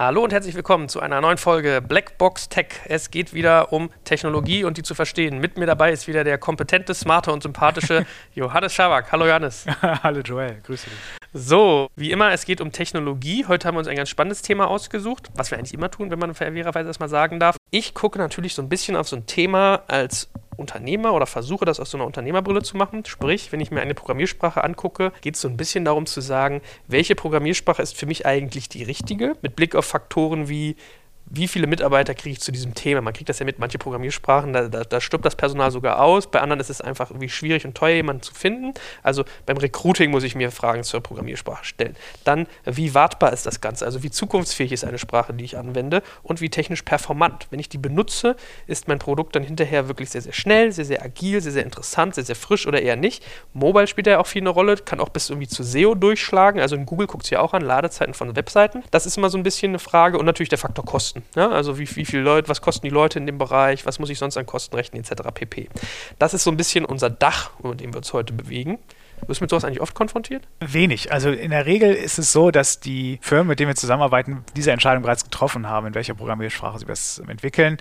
Hallo und herzlich willkommen zu einer neuen Folge Blackbox Tech. Es geht wieder um Technologie und die zu verstehen. Mit mir dabei ist wieder der kompetente, smarte und sympathische Johannes Schabak. Hallo Johannes. Hallo Joel, grüße dich. So, wie immer, es geht um Technologie. Heute haben wir uns ein ganz spannendes Thema ausgesucht, was wir eigentlich immer tun, wenn man fairerweise das mal sagen darf. Ich gucke natürlich so ein bisschen auf so ein Thema als Unternehmer oder versuche das aus so einer Unternehmerbrille zu machen. Sprich, wenn ich mir eine Programmiersprache angucke, geht es so ein bisschen darum zu sagen, welche Programmiersprache ist für mich eigentlich die richtige, mit Blick auf Faktoren wie wie viele Mitarbeiter kriege ich zu diesem Thema? Man kriegt das ja mit, manche Programmiersprachen, da, da, da, stirbt das Personal sogar aus. Bei anderen ist es einfach irgendwie schwierig und teuer, jemanden zu finden. Also beim Recruiting muss ich mir Fragen zur Programmiersprache stellen. Dann, wie wartbar ist das Ganze? Also wie zukunftsfähig ist eine Sprache, die ich anwende und wie technisch performant. Wenn ich die benutze, ist mein Produkt dann hinterher wirklich sehr, sehr schnell, sehr, sehr agil, sehr, sehr interessant, sehr, sehr frisch oder eher nicht. Mobile spielt ja auch viel eine Rolle, kann auch bis irgendwie zu SEO durchschlagen. Also in Google guckt es ja auch an, Ladezeiten von Webseiten. Das ist immer so ein bisschen eine Frage und natürlich der Faktor Kosten. Kosten. Ja? Also wie, wie viele Leute, was kosten die Leute in dem Bereich, was muss ich sonst an Kosten rechnen, etc. pp. Das ist so ein bisschen unser Dach, über dem wir uns heute bewegen. Wirst du mit sowas eigentlich oft konfrontiert? Wenig. Also in der Regel ist es so, dass die Firmen, mit denen wir zusammenarbeiten, diese Entscheidung bereits getroffen haben, in welcher Programmiersprache sie das entwickeln.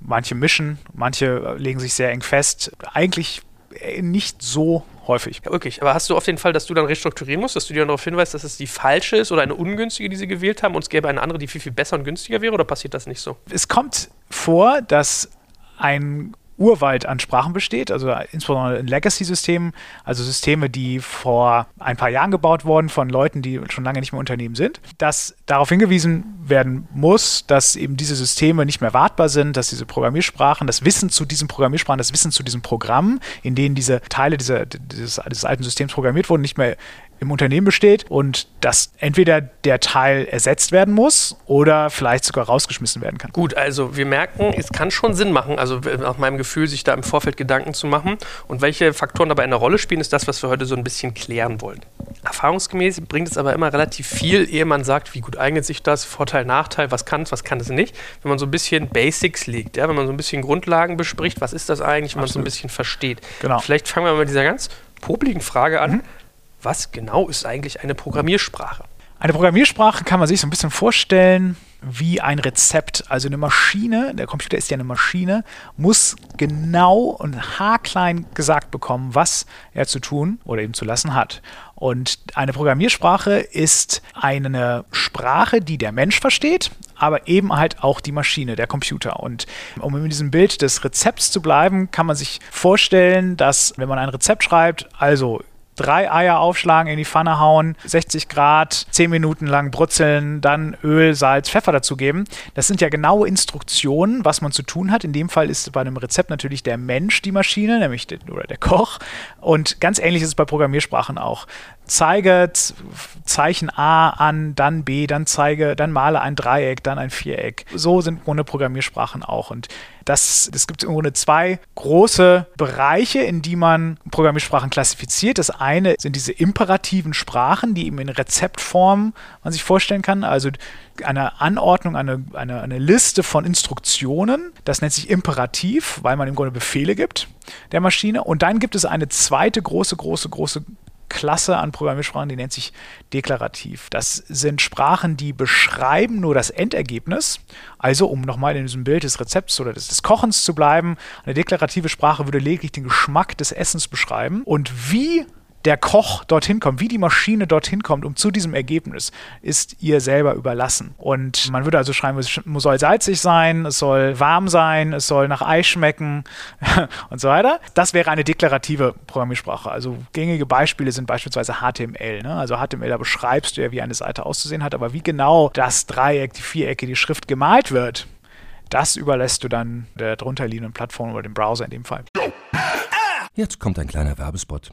Manche mischen, manche legen sich sehr eng fest. Eigentlich nicht so häufig. Ja, wirklich. Aber hast du auf den Fall, dass du dann restrukturieren musst, dass du dir darauf hinweist, dass es die falsche ist oder eine ungünstige, die sie gewählt haben und es gäbe eine andere, die viel, viel besser und günstiger wäre oder passiert das nicht so? Es kommt vor, dass ein Urwald an Sprachen besteht, also insbesondere in Legacy-Systemen, also Systeme, die vor ein paar Jahren gebaut wurden von Leuten, die schon lange nicht mehr Unternehmen sind, dass darauf hingewiesen werden muss, dass eben diese Systeme nicht mehr wartbar sind, dass diese Programmiersprachen, das Wissen zu diesen Programmiersprachen, das Wissen zu diesen Programmen, in denen diese Teile dieser, dieses, dieses alten Systems programmiert wurden, nicht mehr im Unternehmen besteht und dass entweder der Teil ersetzt werden muss oder vielleicht sogar rausgeschmissen werden kann. Gut, also wir merken, es kann schon Sinn machen, also nach meinem Gefühl, sich da im Vorfeld Gedanken zu machen. Und welche Faktoren dabei eine Rolle spielen, ist das, was wir heute so ein bisschen klären wollen. Erfahrungsgemäß bringt es aber immer relativ viel, ehe man sagt, wie gut eignet sich das, Vorteil, Nachteil, was kann es, was kann es nicht. Wenn man so ein bisschen Basics legt, ja, wenn man so ein bisschen Grundlagen bespricht, was ist das eigentlich, wenn man so ein bisschen versteht. Genau. Vielleicht fangen wir mal mit dieser ganz popligen Frage an. Mhm was genau ist eigentlich eine Programmiersprache? Eine Programmiersprache kann man sich so ein bisschen vorstellen wie ein Rezept. Also eine Maschine, der Computer ist ja eine Maschine, muss genau und haarklein gesagt bekommen, was er zu tun oder eben zu lassen hat. Und eine Programmiersprache ist eine Sprache, die der Mensch versteht, aber eben halt auch die Maschine, der Computer. Und um in diesem Bild des Rezepts zu bleiben, kann man sich vorstellen, dass wenn man ein Rezept schreibt, also drei Eier aufschlagen, in die Pfanne hauen, 60 Grad, 10 Minuten lang brutzeln, dann Öl, Salz, Pfeffer dazugeben. Das sind ja genaue Instruktionen, was man zu tun hat. In dem Fall ist bei einem Rezept natürlich der Mensch die Maschine, nämlich der, oder der Koch. Und ganz ähnlich ist es bei Programmiersprachen auch zeige Zeichen A an, dann B, dann zeige, dann male ein Dreieck, dann ein Viereck. So sind ohne Programmiersprachen auch. Und das, es gibt im Grunde zwei große Bereiche, in die man Programmiersprachen klassifiziert. Das eine sind diese imperativen Sprachen, die eben in Rezeptform man sich vorstellen kann. Also eine Anordnung, eine, eine, eine Liste von Instruktionen. Das nennt sich Imperativ, weil man im Grunde Befehle gibt der Maschine. Und dann gibt es eine zweite große, große, große Klasse an Programmiersprachen, die nennt sich deklarativ. Das sind Sprachen, die beschreiben nur das Endergebnis. Also, um nochmal in diesem Bild des Rezepts oder des, des, Kochens zu bleiben, eine deklarative Sprache würde lediglich den Geschmack des Essens beschreiben. Und wie der Koch dorthin kommt, wie die Maschine dorthin kommt, um zu diesem Ergebnis, ist ihr selber überlassen. Und man würde also schreiben, es soll salzig sein, es soll warm sein, es soll nach Ei schmecken und so weiter. Das wäre eine deklarative Programmiersprache. Also gängige Beispiele sind beispielsweise HTML. Ne? Also HTML, da beschreibst du ja, wie eine Seite auszusehen hat, aber wie genau das Dreieck, die Vierecke, die Schrift gemalt wird, das überlässt du dann der drunterliegenden Plattform oder dem Browser in dem Fall. Jetzt kommt ein kleiner Werbespot.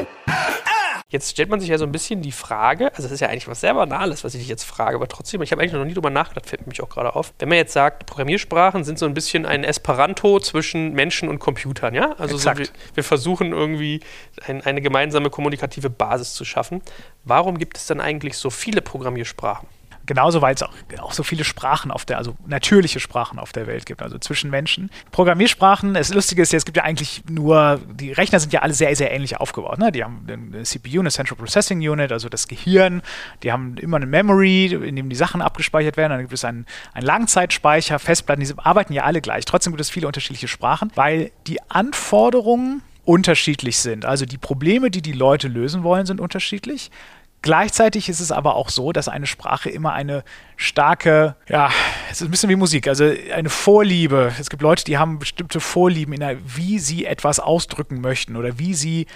Jetzt stellt man sich ja so ein bisschen die Frage, also das ist ja eigentlich was sehr Banales, was ich dich jetzt frage, aber trotzdem, ich habe eigentlich noch nie drüber nachgedacht, fällt mich auch gerade auf. Wenn man jetzt sagt, Programmiersprachen sind so ein bisschen ein Esperanto zwischen Menschen und Computern, ja? Also so, wir, wir, versuchen irgendwie ein, eine gemeinsame kommunikative Basis zu schaffen. Warum gibt es dann eigentlich so viele Programmiersprachen? Genauso, weil es auch, auch, so viele Sprachen auf der, also natürliche Sprachen auf der Welt gibt, also zwischen Menschen. Programmiersprachen, das Lustige ist ja, es gibt ja eigentlich nur, die Rechner sind ja alle sehr, sehr ähnlich aufgebaut. Ne? Die haben eine CPU, eine Central Processing Unit, also das Gehirn, die haben immer eine Memory, in dem die Sachen abgespeichert werden, dann gibt es einen, einen Langzeitspeicher, Festplatten, die arbeiten ja alle gleich. Trotzdem gibt es viele unterschiedliche Sprachen, weil die Anforderungen unterschiedlich sind. Also die Probleme, die die Leute lösen wollen, sind unterschiedlich. Gleichzeitig ist es aber auch so, dass eine Sprache immer eine starke, ja, es ist ein bisschen wie Musik, also eine Vorliebe. Es gibt Leute, die haben bestimmte Vorlieben, in der, wie sie etwas ausdrücken möchten oder wie sie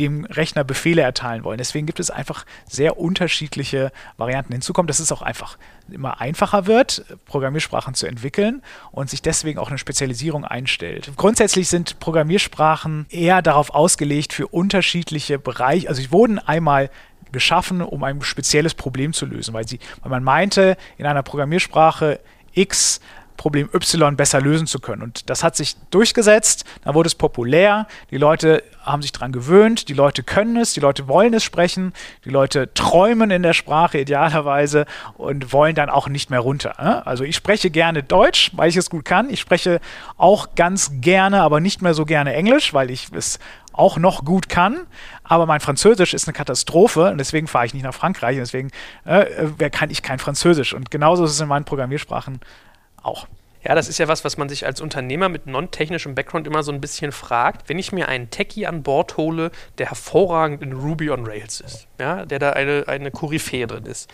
dem Rechner Befehle erteilen wollen. Deswegen gibt es einfach sehr unterschiedliche Varianten. Hinzu kommt, dass es auch einfach immer einfacher wird, Programmiersprachen zu entwickeln und sich deswegen auch eine Spezialisierung einstellt. Grundsätzlich sind Programmiersprachen eher darauf ausgelegt für unterschiedliche Bereiche. Also sie wurden einmal geschaffen, um ein spezielles Problem zu lösen, weil, sie, weil man meinte, in einer Programmiersprache X Problem Y besser lösen zu können. Und das hat sich durchgesetzt, dann wurde es populär, die Leute haben sich daran gewöhnt, die Leute können es, die Leute wollen es sprechen, die Leute träumen in der Sprache idealerweise und wollen dann auch nicht mehr runter. Ne? Also ich spreche gerne Deutsch, weil ich es gut kann. Ich spreche auch ganz gerne, aber nicht mehr so gerne Englisch, weil ich es auch noch gut kann, aber mein Französisch ist eine Katastrophe und deswegen fahre ich nicht nach Frankreich und deswegen äh, kann ich kein Französisch. Und genauso ist es in meinen Programmiersprachen auch. Ja, das ist ja was, was man sich als Unternehmer mit non-technischem Background immer so ein bisschen fragt. Wenn ich mir einen Techie an Bord hole, der hervorragend in Ruby on Rails ist, ja, der da eine, eine Koryphäe drin ist,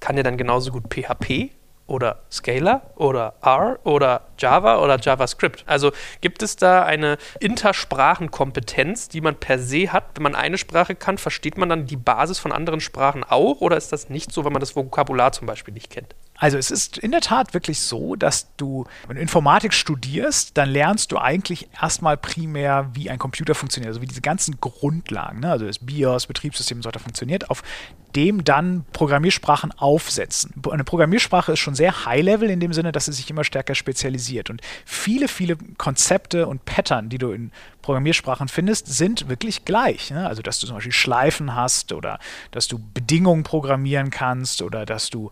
kann der dann genauso gut PHP oder Scalar oder R oder Java oder JavaScript. Also gibt es da eine Intersprachenkompetenz, die man per se hat? Wenn man eine Sprache kann, versteht man dann die Basis von anderen Sprachen auch oder ist das nicht so, wenn man das Vokabular zum Beispiel nicht kennt? Also es ist in der Tat wirklich so, dass du, wenn du Informatik studierst, dann lernst du eigentlich erstmal primär, wie ein Computer funktioniert, also wie diese ganzen Grundlagen, ne? also das BIOS, Betriebssystem und so weiter funktioniert, auf dem dann Programmiersprachen aufsetzen. Eine Programmiersprache ist schon sehr high-level in dem Sinne, dass sie sich immer stärker spezialisiert. Und viele, viele Konzepte und Pattern, die du in Programmiersprachen findest, sind wirklich gleich. Ne? Also dass du zum Beispiel Schleifen hast oder dass du Bedingungen programmieren kannst oder dass du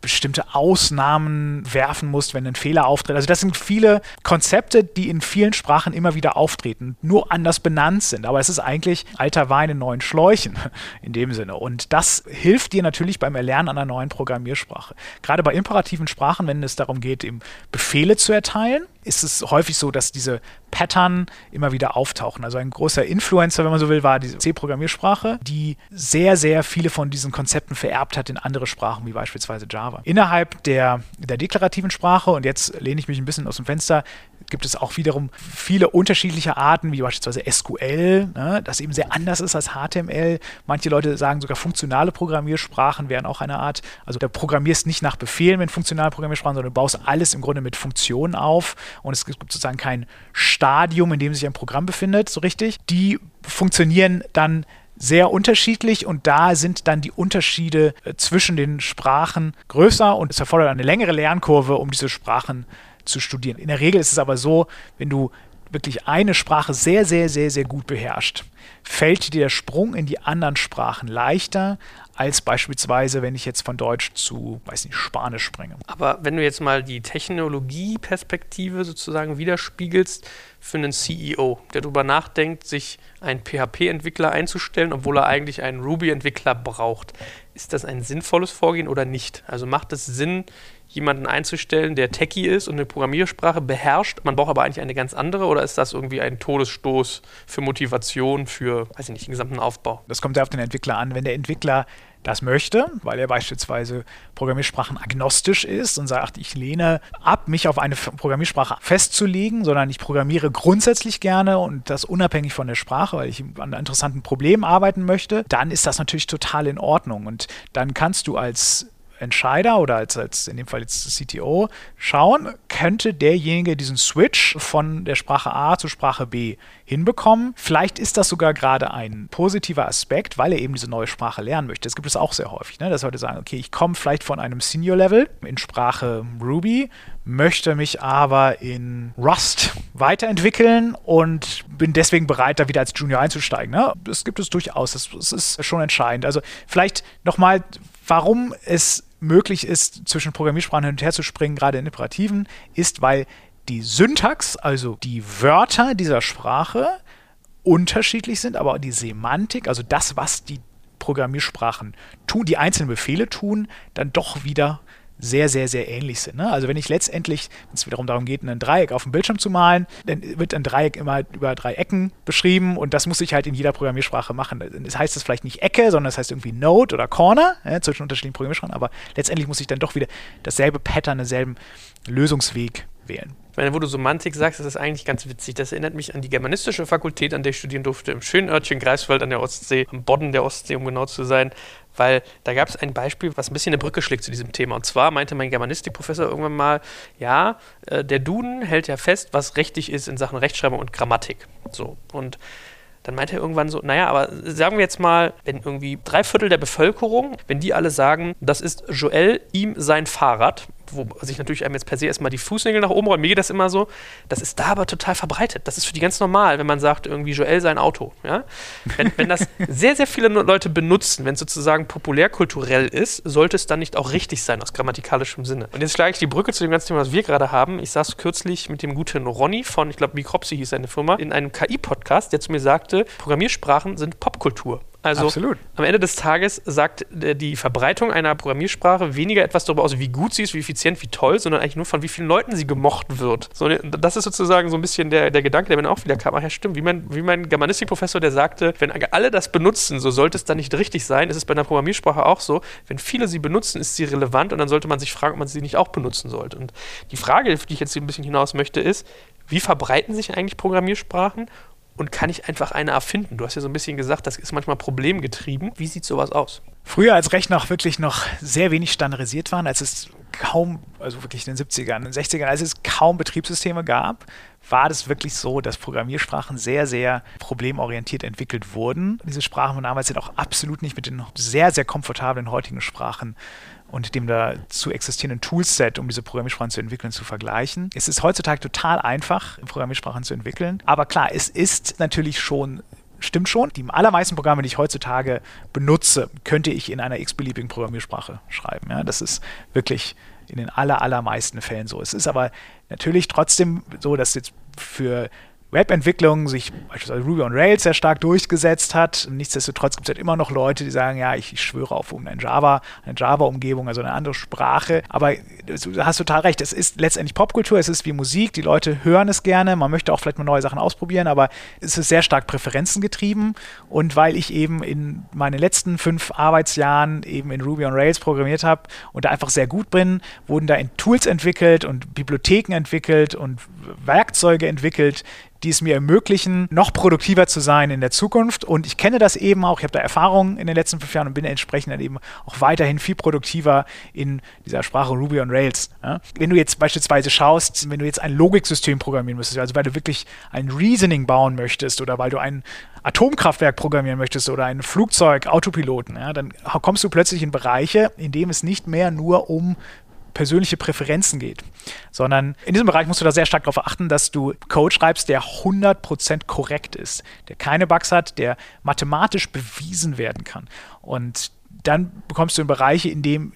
bestimmte Ausnahmen werfen musst, wenn ein Fehler auftritt. Also das sind viele Konzepte, die in vielen Sprachen immer wieder auftreten, nur anders benannt sind. Aber es ist eigentlich alter Wein in neuen Schläuchen in dem Sinne. Und das hilft dir natürlich beim Erlernen einer neuen Programmiersprache. Gerade bei imperativen Sprachen, wenn es darum geht, eben Befehle zu erteilen, ist es häufig so, dass diese Pattern immer wieder auftauchen. Also ein großer Influencer, wenn man so will, war die C-Programmiersprache, die sehr, sehr viele von diesen Konzepten vererbt hat in andere Sprachen, wie beispielsweise Java. Innerhalb der, der deklarativen Sprache, und jetzt lehne ich mich ein bisschen aus dem Fenster, gibt es auch wiederum viele unterschiedliche Arten, wie beispielsweise SQL, ne, das eben sehr anders ist als HTML. Manche Leute sagen sogar funktionale Programmiersprachen wären auch eine Art, also du programmierst nicht nach Befehlen mit funktionalen Programmiersprachen, sondern du baust alles im Grunde mit Funktionen auf und es gibt sozusagen kein Stadium, in dem sich ein Programm befindet, so richtig. Die funktionieren dann sehr unterschiedlich und da sind dann die Unterschiede äh, zwischen den Sprachen größer und es erfordert eine längere Lernkurve, um diese Sprachen zu studieren. In der Regel ist es aber so, wenn du wirklich eine Sprache sehr, sehr, sehr, sehr gut beherrscht, fällt dir der Sprung in die anderen Sprachen leichter, als beispielsweise, wenn ich jetzt von Deutsch zu, weiß nicht, Spanisch springe. Aber wenn du jetzt mal die Technologieperspektive sozusagen widerspiegelst für einen CEO, der darüber nachdenkt, sich einen PHP-Entwickler einzustellen, obwohl er eigentlich einen Ruby-Entwickler braucht, ist das ein sinnvolles Vorgehen oder nicht? Also macht es Sinn, jemanden einzustellen, der Techie ist und eine Programmiersprache beherrscht, man braucht aber eigentlich eine ganz andere oder ist das irgendwie ein Todesstoß für Motivation, für, weiß ich nicht, den gesamten Aufbau? Das kommt ja auf den Entwickler an. Wenn der Entwickler das möchte, weil er beispielsweise Programmiersprachen agnostisch ist und sagt, ich lehne ab, mich auf eine Programmiersprache festzulegen, sondern ich programmiere grundsätzlich gerne und das unabhängig von der Sprache, weil ich an interessanten Problemen arbeiten möchte, dann ist das natürlich total in Ordnung und dann kannst du als Entscheider oder als, als in dem Fall jetzt CTO schauen, könnte derjenige diesen Switch von der Sprache A zur Sprache B hinbekommen. Vielleicht ist das sogar gerade ein positiver Aspekt, weil er eben diese neue Sprache lernen möchte. Das gibt es auch sehr häufig, ne? dass Leute sagen, okay, ich komme vielleicht von einem Senior-Level in Sprache Ruby, möchte mich aber in Rust weiterentwickeln und bin deswegen bereit, da wieder als Junior einzusteigen. Ne? Das gibt es durchaus, das, das ist schon entscheidend. Also vielleicht nochmal, warum es möglich ist, zwischen Programmiersprachen hin und her zu springen, gerade in Imperativen, ist, weil die Syntax, also die Wörter dieser Sprache, unterschiedlich sind, aber die Semantik, also das, was die Programmiersprachen tun, die einzelnen Befehle tun, dann doch wieder sehr, sehr, sehr ähnlich sind. Ne? Also wenn ich letztendlich, wenn es wiederum darum geht, ein Dreieck auf dem Bildschirm zu malen, dann wird ein Dreieck immer über drei Ecken beschrieben und das muss ich halt in jeder Programmiersprache machen. Das heißt es vielleicht nicht Ecke, sondern das heißt irgendwie Node oder Corner ja, zwischen unterschiedlichen Programmiersprachen, aber letztendlich muss ich dann doch wieder dasselbe Pattern, denselben Lösungsweg wählen. Ich meine, wo du Semantik sagst, das ist eigentlich ganz witzig. Das erinnert mich an die germanistische Fakultät, an der ich studieren durfte, im schönen Örtchen Greifswald an der Ostsee, am Bodden der Ostsee, um genau zu sein weil da gab es ein Beispiel, was ein bisschen eine Brücke schlägt zu diesem Thema. Und zwar meinte mein Germanistikprofessor irgendwann mal, ja, äh, der Duden hält ja fest, was richtig ist in Sachen Rechtschreibung und Grammatik. So. Und dann meinte er irgendwann so, naja, aber sagen wir jetzt mal, wenn irgendwie drei Viertel der Bevölkerung, wenn die alle sagen, das ist Joel, ihm sein Fahrrad, wo sich natürlich einem jetzt per se erstmal die Fußnägel nach oben rollen, mir geht das immer so, das ist da aber total verbreitet. Das ist für die ganz normal, wenn man sagt, irgendwie Joel sein Auto. Ja? Wenn, wenn das sehr, sehr viele Leute benutzen, wenn es sozusagen populärkulturell ist, sollte es dann nicht auch richtig sein, aus grammatikalischem Sinne. Und jetzt schlage ich die Brücke zu dem ganzen Thema, was wir gerade haben. Ich saß kürzlich mit dem guten Ronny von, ich glaube, Micropsy hieß seine Firma, in einem KI-Podcast, der zu mir sagte, Programmiersprachen sind Popkultur. Also Absolut. am Ende des Tages sagt die Verbreitung einer Programmiersprache weniger etwas darüber aus, wie gut sie ist, wie effizient, wie toll, sondern eigentlich nur von wie vielen Leuten sie gemocht wird. So, das ist sozusagen so ein bisschen der, der Gedanke, der mir auch wieder kam. Ach ja, stimmt, wie mein, wie mein Germanistikprofessor, der sagte, wenn alle das benutzen, so sollte es dann nicht richtig sein. Es ist bei einer Programmiersprache auch so. Wenn viele sie benutzen, ist sie relevant und dann sollte man sich fragen, ob man sie nicht auch benutzen sollte. Und die Frage, auf die ich jetzt ein bisschen hinaus möchte, ist, wie verbreiten sich eigentlich Programmiersprachen und kann ich einfach eine erfinden? Du hast ja so ein bisschen gesagt, das ist manchmal problemgetrieben. Wie sieht sowas aus? Früher, als Rechner auch wirklich noch sehr wenig standardisiert waren, als es kaum, also wirklich in den 70ern, in den 60ern, als es kaum Betriebssysteme gab, war das wirklich so, dass Programmiersprachen sehr, sehr problemorientiert entwickelt wurden. Diese Sprachen von damals sind auch absolut nicht mit den sehr, sehr komfortablen heutigen Sprachen und dem dazu existierenden Toolset, um diese Programmiersprachen zu entwickeln, zu vergleichen. Es ist heutzutage total einfach, Programmiersprachen zu entwickeln. Aber klar, es ist natürlich schon stimmt schon. Die allermeisten Programme, die ich heutzutage benutze, könnte ich in einer x-beliebigen Programmiersprache schreiben. Ja, das ist wirklich in den aller, allermeisten Fällen so. Es ist aber natürlich trotzdem so, dass jetzt für Webentwicklung sich beispielsweise Ruby on Rails sehr stark durchgesetzt hat. Nichtsdestotrotz gibt es halt immer noch Leute, die sagen, ja, ich, ich schwöre auf eine Java, eine Java-Umgebung, also eine andere Sprache. Aber du hast total recht, es ist letztendlich Popkultur, es ist wie Musik, die Leute hören es gerne, man möchte auch vielleicht mal neue Sachen ausprobieren, aber es ist sehr stark präferenzengetrieben. Und weil ich eben in meinen letzten fünf Arbeitsjahren eben in Ruby on Rails programmiert habe und da einfach sehr gut bin, wurden da in Tools entwickelt und Bibliotheken entwickelt und Werkzeuge entwickelt, die es mir ermöglichen, noch produktiver zu sein in der Zukunft. Und ich kenne das eben auch, ich habe da Erfahrung in den letzten fünf Jahren und bin entsprechend dann eben auch weiterhin viel produktiver in dieser Sprache Ruby on Rails. Ja? Wenn du jetzt beispielsweise schaust, wenn du jetzt ein Logiksystem programmieren müsstest, also weil du wirklich ein Reasoning bauen möchtest oder weil du ein Atomkraftwerk programmieren möchtest oder ein Flugzeug, Autopiloten, ja, dann kommst du plötzlich in Bereiche, in denen es nicht mehr nur um persönliche Präferenzen geht, sondern in diesem Bereich musst du da sehr stark darauf achten, dass du Code schreibst, der 100% korrekt ist, der keine Bugs hat, der mathematisch bewiesen werden kann. Und dann bekommst du in Bereiche, in denen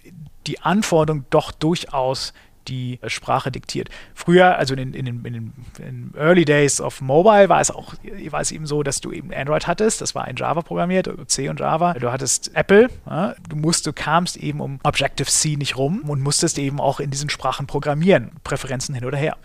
die Anforderung doch durchaus die Sprache diktiert. Früher, also in, in, in, in, den Early Days of Mobile, war es auch war es eben so, dass du eben Android hattest, das war in Java programmiert, C und Java. Du hattest Apple, ja, du musst, du kamst eben um Objective-C nicht rum und musstest eben auch in diesen Sprachen programmieren, Präferenzen hin oder her.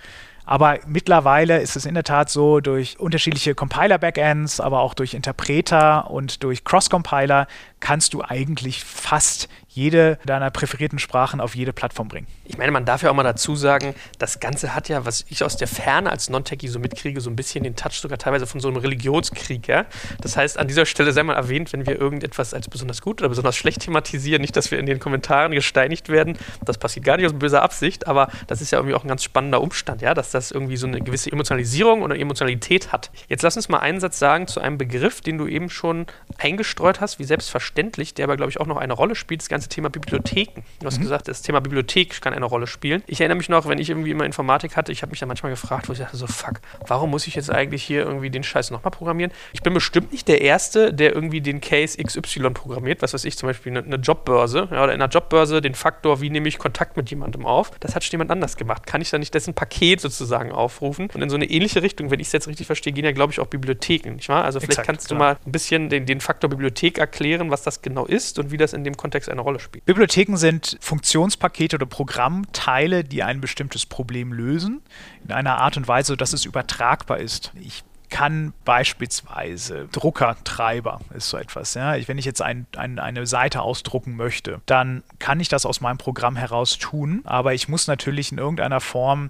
Aber mittlerweile ist es in der Tat so, durch unterschiedliche Compiler-Backends, aber auch durch Interpreter und durch Cross-Compiler kannst du eigentlich fast jede deiner präferierten Sprachen auf jede Plattform bringen. Ich meine, man darf ja auch mal dazu sagen, das Ganze hat ja, was ich aus der Ferne als Non-Techie so mitkriege, so ein bisschen den Touch sogar teilweise von so einem Religionskrieg. Ja? Das heißt, an dieser Stelle sei mal erwähnt, wenn wir irgendetwas als besonders gut oder besonders schlecht thematisieren, nicht, dass wir in den Kommentaren gesteinigt werden. Das passiert gar nicht aus böser Absicht, aber das ist ja irgendwie auch ein ganz spannender Umstand, ja, dass das irgendwie so eine gewisse Emotionalisierung oder Emotionalität hat. Jetzt lass uns mal einen Satz sagen zu einem Begriff, den du eben schon eingestreut hast, wie selbstverständlich, der aber, glaube ich, auch noch eine Rolle spielt, das ganze Thema Bibliotheken. Du hast mhm. gesagt, das Thema Bibliothek kann eine Rolle spielen. Ich erinnere mich noch, wenn ich irgendwie immer Informatik hatte, ich habe mich da manchmal gefragt, wo ich dachte so, fuck, warum muss ich jetzt eigentlich hier irgendwie den Scheiß nochmal programmieren? Ich bin bestimmt nicht der Erste, der irgendwie den Case XY programmiert, was weiß ich, zum Beispiel eine, eine Jobbörse ja, oder in einer Jobbörse den Faktor, wie nehme ich Kontakt mit jemandem auf. Das hat schon jemand anders gemacht. Kann ich da nicht dessen Paket sozusagen aufrufen? Und in so eine ähnliche Richtung, wenn ich es jetzt richtig verstehe, gehen ja, glaube ich, auch Bibliotheken, nicht wahr? Also vielleicht Exakt, kannst du klar. mal ein bisschen den, den Faktor Bibliothek erklären, was das genau ist und wie das in dem Kontext eine Rolle spielt. Bibliotheken sind Funktionspakete oder Programmteile, die ein bestimmtes Problem lösen, in einer Art und Weise, dass es übertragbar ist. Ich kann beispielsweise Druckertreiber ist so etwas. Ja? Wenn ich jetzt ein, ein, eine Seite ausdrucken möchte, dann kann ich das aus meinem Programm heraus tun, aber ich muss natürlich in irgendeiner Form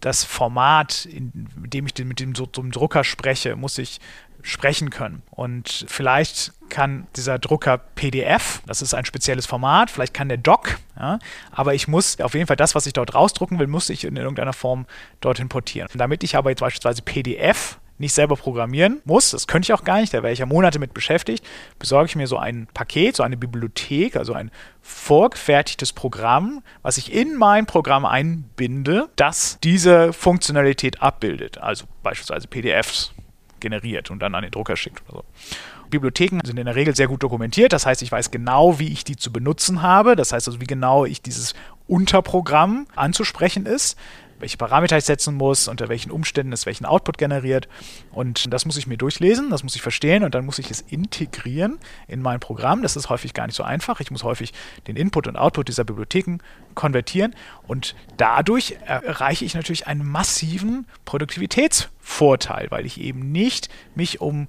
das Format, in dem ich mit dem, so, dem Drucker spreche, muss ich sprechen können. Und vielleicht kann dieser Drucker PDF, das ist ein spezielles Format, vielleicht kann der Doc, ja, aber ich muss auf jeden Fall das, was ich dort rausdrucken will, muss ich in irgendeiner Form dort importieren. Damit ich aber jetzt beispielsweise PDF nicht selber programmieren muss, das könnte ich auch gar nicht, da wäre ich ja Monate mit beschäftigt, besorge ich mir so ein Paket, so eine Bibliothek, also ein vorgefertigtes Programm, was ich in mein Programm einbinde, das diese Funktionalität abbildet, also beispielsweise PDFs generiert und dann an den Drucker schickt oder so. Bibliotheken sind in der Regel sehr gut dokumentiert. Das heißt, ich weiß genau, wie ich die zu benutzen habe. Das heißt also, wie genau ich dieses Unterprogramm anzusprechen ist welche Parameter ich setzen muss, unter welchen Umständen es welchen Output generiert. Und das muss ich mir durchlesen, das muss ich verstehen und dann muss ich es integrieren in mein Programm. Das ist häufig gar nicht so einfach. Ich muss häufig den Input und Output dieser Bibliotheken konvertieren und dadurch erreiche ich natürlich einen massiven Produktivitätsvorteil, weil ich eben nicht mich um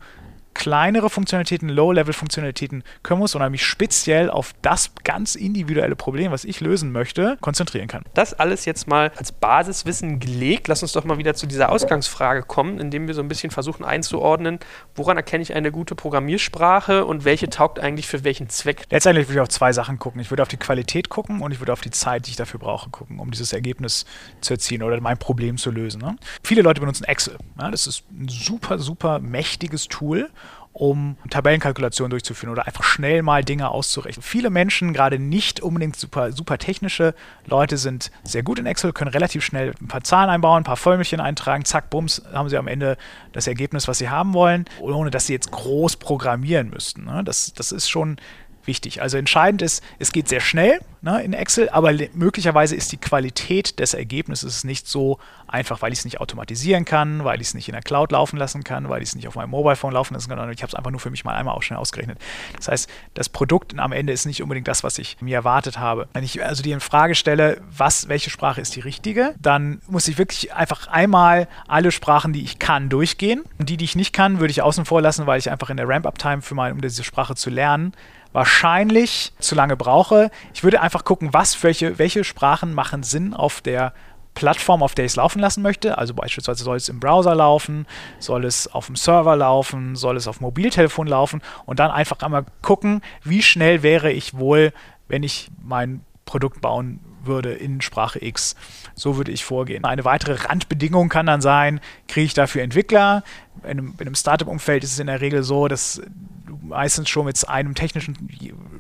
kleinere Funktionalitäten, Low-Level-Funktionalitäten kümmern muss, sondern mich speziell auf das ganz individuelle Problem, was ich lösen möchte, konzentrieren kann. Das alles jetzt mal als Basiswissen gelegt. Lass uns doch mal wieder zu dieser Ausgangsfrage kommen, indem wir so ein bisschen versuchen einzuordnen, woran erkenne ich eine gute Programmiersprache und welche taugt eigentlich für welchen Zweck? Letztendlich würde ich auf zwei Sachen gucken. Ich würde auf die Qualität gucken und ich würde auf die Zeit, die ich dafür brauche, gucken, um dieses Ergebnis zu erzielen oder mein Problem zu lösen. Ne? Viele Leute benutzen Excel. Ja, das ist ein super, super mächtiges Tool um Tabellenkalkulationen durchzuführen oder einfach schnell mal Dinge auszurechnen. Viele Menschen, gerade nicht unbedingt super, super technische Leute, sind sehr gut in Excel, können relativ schnell ein paar Zahlen einbauen, ein paar Vollmännchen eintragen, zack, bums, haben sie am Ende das Ergebnis, was sie haben wollen, ohne dass sie jetzt groß programmieren müssten. Ne? Das, das ist schon wichtig. Also entscheidend ist, es geht sehr schnell ne, in Excel, aber möglicherweise ist die Qualität des Ergebnisses nicht so einfach, weil ich es nicht automatisieren kann, weil ich es nicht in der Cloud laufen lassen kann, weil ich es nicht auf meinem Mobile Phone laufen lassen kann, sondern ich habe es einfach nur für mich mal einmal auch schnell ausgerechnet. Das heißt, das Produkt am Ende ist nicht unbedingt das, was ich mir erwartet habe. Wenn ich also die in Frage stelle, was, welche Sprache ist die richtige, dann muss ich wirklich einfach einmal alle Sprachen, die ich kann, durchgehen. Und die, die ich nicht kann, würde ich außen vor lassen, weil ich einfach in der Ramp-Up-Time für mal, um diese Sprache zu lernen, wahrscheinlich zu lange brauche. Ich würde einfach gucken, was, welche, welche Sprachen machen Sinn auf der Plattform, auf der ich es laufen lassen möchte. Also beispielsweise soll es im Browser laufen, soll es auf dem Server laufen, soll es auf Mobiltelefon laufen und dann einfach einmal gucken, wie schnell wäre ich wohl, wenn ich mein Produkt bauen würde in Sprache X. So würde ich vorgehen. Eine weitere Randbedingung kann dann sein, kriege ich dafür Entwickler? In einem, in einem Startup-Umfeld ist es in der Regel so, dass du meistens schon mit einem technischen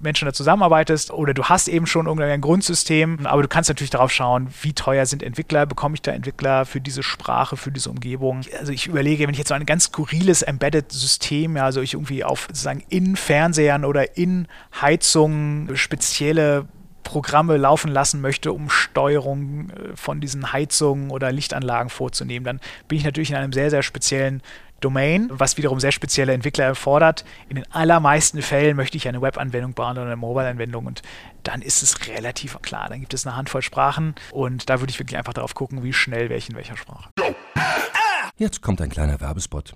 Menschen da zusammenarbeitest oder du hast eben schon irgendein Grundsystem, aber du kannst natürlich darauf schauen, wie teuer sind Entwickler, bekomme ich da Entwickler für diese Sprache, für diese Umgebung. Also ich überlege, wenn ich jetzt so ein ganz skurriles Embedded-System, also ich irgendwie auf sozusagen in Fernsehern oder in Heizungen spezielle Programme laufen lassen möchte, um Steuerung äh, von diesen Heizungen oder Lichtanlagen vorzunehmen, dann bin ich natürlich in einem sehr, sehr speziellen Domain, was wiederum sehr spezielle Entwickler erfordert. In den allermeisten Fällen möchte ich eine Webanwendung bauen oder eine Mobile-Anwendung und dann ist es relativ klar. Dann gibt es eine Handvoll Sprachen und da würde ich wirklich einfach darauf gucken, wie schnell welche in welcher Sprache. Jetzt kommt ein kleiner Werbespot.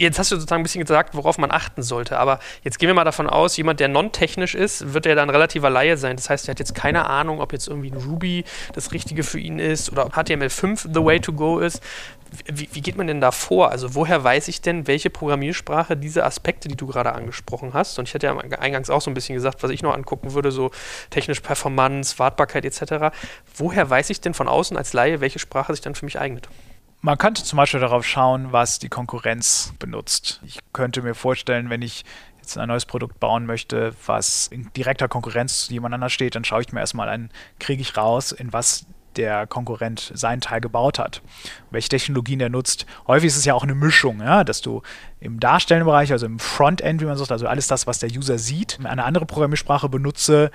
Jetzt hast du sozusagen ein bisschen gesagt, worauf man achten sollte. Aber jetzt gehen wir mal davon aus, jemand, der non-technisch ist, wird ja dann relativer Laie sein. Das heißt, er hat jetzt keine Ahnung, ob jetzt irgendwie ein Ruby das Richtige für ihn ist oder ob HTML5 the way to go ist. Wie, wie, geht man denn da vor? Also woher weiß ich denn, welche Programmiersprache diese Aspekte, die du gerade angesprochen hast, und ich hatte ja eingangs auch so ein bisschen gesagt, was ich noch angucken würde, so technisch Performance, Wartbarkeit etc. Woher weiß ich denn von außen als Laie, welche Sprache sich dann für mich eignet? Man könnte zum Beispiel darauf schauen, was die Konkurrenz benutzt. Ich könnte mir vorstellen, wenn ich jetzt ein neues Produkt bauen möchte, was in direkter Konkurrenz zu jemand anders steht, dann schaue ich mir erstmal an, kriege ich raus, in was der Konkurrent seinen Teil gebaut hat, welche Technologien er nutzt. Häufig ist es ja auch eine Mischung, ja, dass du im darstellenden Bereich, also im Frontend, wie man sagt, also alles das, was der User sieht, eine andere Programmiersprache benutze,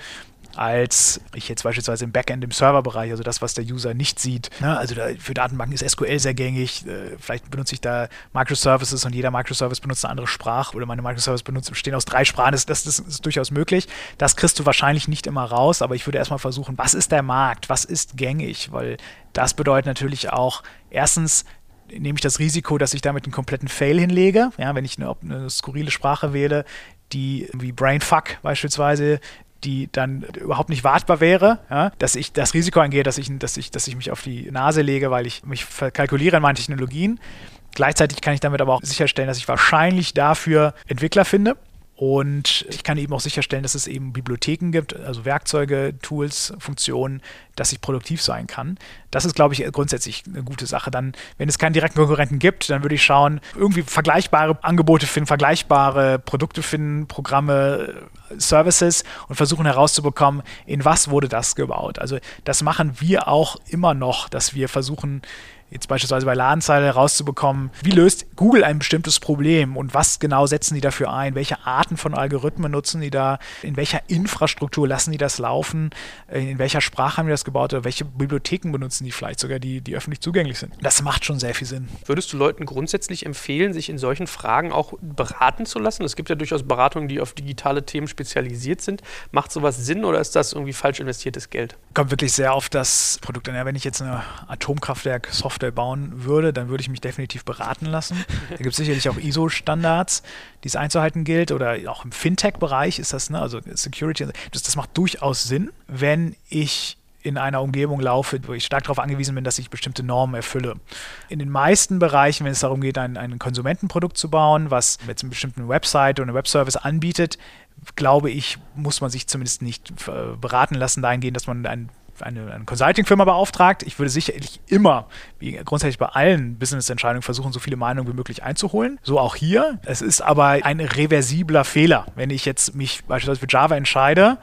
als ich jetzt beispielsweise im Backend, im Serverbereich, also das, was der User nicht sieht. Ne? Also da, für Datenbanken ist SQL sehr gängig. Äh, vielleicht benutze ich da Microservices und jeder Microservice benutzt eine andere Sprache oder meine Microservices benutzen, bestehen aus drei Sprachen. Das, das, das ist durchaus möglich. Das kriegst du wahrscheinlich nicht immer raus, aber ich würde erstmal versuchen, was ist der Markt? Was ist gängig? Weil das bedeutet natürlich auch, erstens, nehme ich das Risiko, dass ich damit einen kompletten Fail hinlege. Ja, wenn ich eine, eine skurrile Sprache wähle, die wie Brainfuck beispielsweise die dann überhaupt nicht wartbar wäre, ja, dass ich das Risiko eingehe, dass ich, dass, ich, dass ich mich auf die Nase lege, weil ich mich verkalkuliere in meinen Technologien. Gleichzeitig kann ich damit aber auch sicherstellen, dass ich wahrscheinlich dafür Entwickler finde und ich kann eben auch sicherstellen, dass es eben Bibliotheken gibt, also Werkzeuge, Tools, Funktionen, dass ich produktiv sein kann. Das ist, glaube ich, grundsätzlich eine gute Sache. Dann, wenn es keinen direkten Konkurrenten gibt, dann würde ich schauen, irgendwie vergleichbare Angebote finden, vergleichbare Produkte finden, Programme, Services und versuchen herauszubekommen, in was wurde das gebaut. Also das machen wir auch immer noch, dass wir versuchen, jetzt beispielsweise bei Ladenzeile herauszubekommen, wie löst Google ein bestimmtes Problem und was genau setzen die dafür ein, welche Arten von Algorithmen nutzen die da, in welcher Infrastruktur lassen die das laufen, in welcher Sprache haben die das gebaut oder welche Bibliotheken benutzen die vielleicht sogar, die, die öffentlich zugänglich sind. Das macht schon sehr viel Sinn. Würdest du Leuten grundsätzlich empfehlen, sich in solchen Fragen auch beraten zu lassen? Es gibt ja durchaus Beratungen, die auf digitale Themen spezialisiert sind. Macht sowas Sinn oder ist das irgendwie falsch investiertes Geld? Kommt wirklich sehr auf das Produkt an. Ja, wenn ich jetzt eine Atomkraftwerk-Software Software bauen würde, dann würde ich mich definitiv beraten lassen. Da gibt es sicherlich auch ISO-Standards, die es einzuhalten gilt. Oder auch im Fintech-Bereich ist das, ne, also Security. Das, das macht durchaus Sinn, wenn ich in einer Umgebung laufe, wo ich stark darauf angewiesen bin, dass ich bestimmte Normen erfülle. In den meisten Bereichen, wenn es darum geht, ein, ein Konsumentenprodukt zu bauen, was jetzt einen bestimmten Website oder einen Webservice anbietet, glaube ich, muss man sich zumindest nicht äh, beraten lassen dahingehend, dass man ein eine, eine Consulting-Firma beauftragt. Ich würde sicherlich immer, wie grundsätzlich bei allen Business-Entscheidungen, versuchen, so viele Meinungen wie möglich einzuholen. So auch hier. Es ist aber ein reversibler Fehler, wenn ich jetzt mich beispielsweise für Java entscheide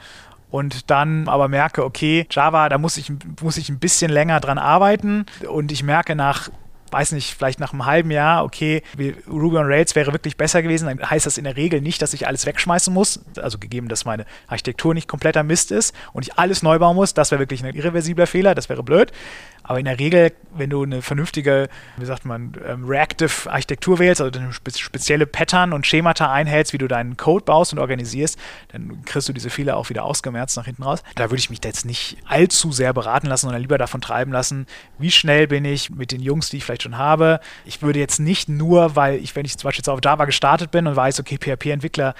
und dann aber merke, okay, Java, da muss ich, muss ich ein bisschen länger dran arbeiten und ich merke nach weiß nicht, vielleicht nach einem halben Jahr, okay, Ruby on Rails wäre wirklich besser gewesen, dann heißt das in der Regel nicht, dass ich alles wegschmeißen muss, also gegeben, dass meine Architektur nicht kompletter Mist ist und ich alles neu bauen muss, das wäre wirklich ein irreversibler Fehler, das wäre blöd. Aber in der Regel, wenn du eine vernünftige, wie sagt man, ähm, reactive Architektur wählst, also spezielle Pattern und Schemata einhältst, wie du deinen Code baust und organisierst, dann kriegst du diese Fehler auch wieder ausgemerzt nach hinten raus. Da würde ich mich jetzt nicht allzu sehr beraten lassen, sondern lieber davon treiben lassen, wie schnell bin ich mit den Jungs, die ich vielleicht schon habe. Ich würde jetzt nicht nur, weil ich, wenn ich zum Beispiel jetzt auf Java gestartet bin und weiß, okay, PHP-Entwickler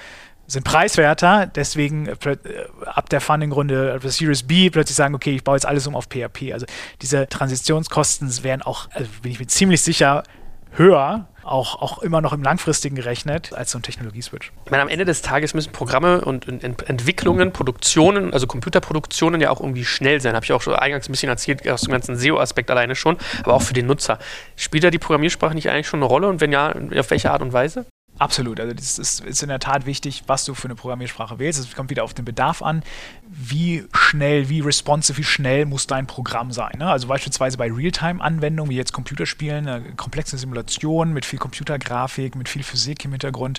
sind preiswerter, deswegen äh, äh, ab der Funding-Runde, der Series B, plötzlich sagen, okay, ich baue jetzt alles um auf PHP. Also diese Transitionskosten wären auch, also bin ich mir ziemlich sicher, höher, auch, auch immer noch im langfristigen gerechnet, als so ein Technologieswitch. Ich meine, am Ende des Tages müssen Programme und Ent Entwicklungen, Produktionen, also Computerproduktionen ja auch irgendwie schnell sein. Habe ich auch schon eingangs ein bisschen erzählt, aus dem ganzen SEO-Aspekt alleine schon, aber auch für den Nutzer. Spielt da die Programmiersprache nicht eigentlich schon eine Rolle und wenn ja, auf welche Art und Weise? Absolut. Also das ist, ist, in der Tat wichtig, was du für eine Programmiersprache wählst. Es kommt wieder auf den Bedarf an. Wie schnell, wie responsive, wie schnell muss dein Programm sein? Ne? Also beispielsweise bei Realtime-Anwendungen, wie jetzt Computerspielen, eine komplexe Simulation mit viel Computergrafik, mit viel Physik im Hintergrund,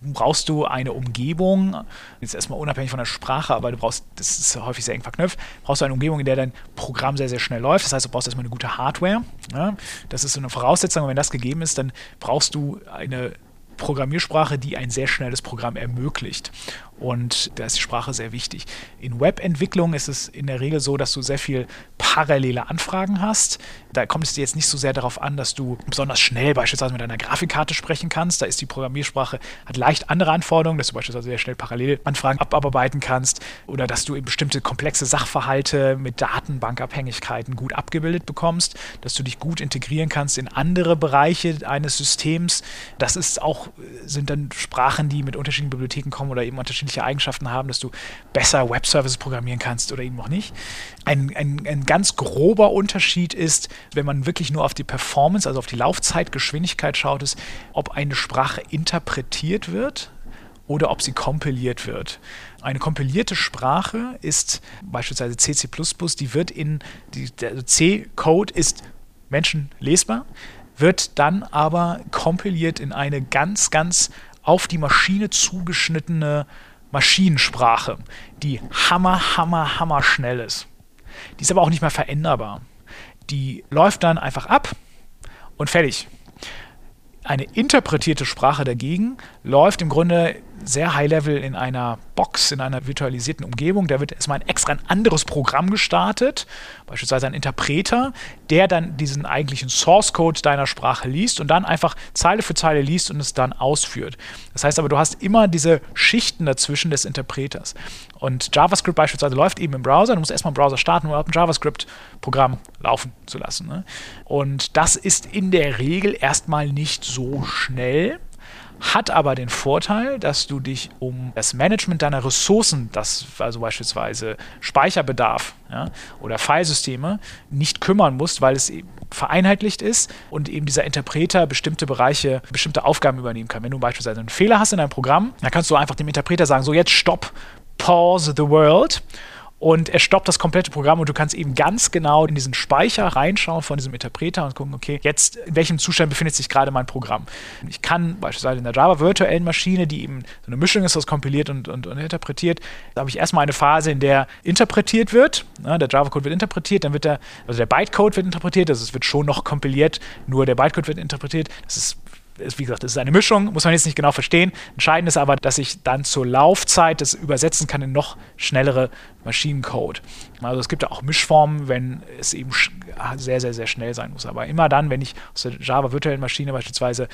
brauchst du eine Umgebung, jetzt erstmal unabhängig von der Sprache, aber du brauchst, das ist häufig sehr eng verknüpft, brauchst du eine Umgebung, in der dein Programm sehr, sehr schnell läuft. Das heißt, du brauchst erstmal eine gute Hardware. Ja? Das ist so eine Voraussetzung. Und wenn das gegeben ist, dann brauchst du eine Programmiersprache, die ein sehr schnelles Programm ermöglicht. Und da ist die Sprache sehr wichtig. In Webentwicklung ist es in der Regel so, dass du sehr viel parallele Anfragen hast. Da kommt es dir jetzt nicht so sehr darauf an, dass du besonders schnell beispielsweise mit einer Grafikkarte sprechen kannst. Da ist die Programmiersprache, hat leicht andere Anforderungen, dass du beispielsweise sehr schnell parallel Anfragen abarbeiten kannst oder dass du eben bestimmte komplexe Sachverhalte mit Datenbankabhängigkeiten gut abgebildet bekommst, dass du dich gut integrieren kannst in andere Bereiche eines Systems. Das ist auch, sind dann Sprachen, die mit unterschiedlichen Bibliotheken kommen oder eben unterschiedliche unterschiedliche Eigenschaften haben, dass du besser Web-Services programmieren kannst oder eben auch nicht. Ein, ein, ein ganz grober Unterschied ist, wenn man wirklich nur auf die Performance, also auf die Laufzeitgeschwindigkeit schaut, ist, ob eine Sprache interpretiert wird oder ob sie kompiliert wird. Eine kompilierte Sprache ist beispielsweise CC++, die wird in, die, der C-Code ist menschenlesbar, wird dann aber kompiliert in eine ganz, ganz auf die Maschine zugeschnittene Maschinensprache, die hammer, hammer, hammer schnell ist. Die ist aber auch nicht mehr veränderbar. Die läuft dann einfach ab und fertig. Eine interpretierte Sprache dagegen läuft im Grunde sehr high-level in einer Box, in einer virtualisierten Umgebung. Da wird erstmal ein extra ein anderes Programm gestartet, beispielsweise ein Interpreter, der dann diesen eigentlichen Source-Code deiner Sprache liest und dann einfach Zeile für Zeile liest und es dann ausführt. Das heißt aber, du hast immer diese Schichten dazwischen des Interpreters. Und JavaScript beispielsweise läuft eben im Browser. Du musst erstmal einen Browser starten, um ein JavaScript-Programm laufen zu lassen. Ne? Und das ist in der Regel erstmal nicht so schnell hat aber den Vorteil, dass du dich um das Management deiner Ressourcen, das also beispielsweise Speicherbedarf ja, oder Filesysteme, nicht kümmern musst, weil es eben vereinheitlicht ist und eben dieser Interpreter bestimmte Bereiche, bestimmte Aufgaben übernehmen kann. Wenn du beispielsweise einen Fehler hast in deinem Programm, dann kannst du einfach dem Interpreter sagen, so jetzt stopp, pause the world und er stoppt das komplette Programm und du kannst eben ganz genau in diesen Speicher reinschauen von diesem Interpreter und gucken, okay, jetzt in welchem Zustand befindet sich gerade mein Programm. Ich kann beispielsweise in der Java virtuellen Maschine, die eben so eine Mischung ist aus kompiliert und, und, und interpretiert, da habe ich erstmal eine Phase, in der interpretiert wird. Ja, der Java-Code wird interpretiert, dann wird der, also der Bytecode wird interpretiert, also es wird schon noch kompiliert, nur der Bytecode wird interpretiert. Das ist ist, wie gesagt, das ist eine Mischung, muss man jetzt nicht genau verstehen. Entscheidend ist aber, dass ich dann zur Laufzeit das übersetzen kann in noch schnellere Maschinencode. Also es gibt ja auch Mischformen, wenn es eben sehr, sehr, sehr schnell sein muss. Aber immer dann, wenn ich aus der Java virtuellen Maschine beispielsweise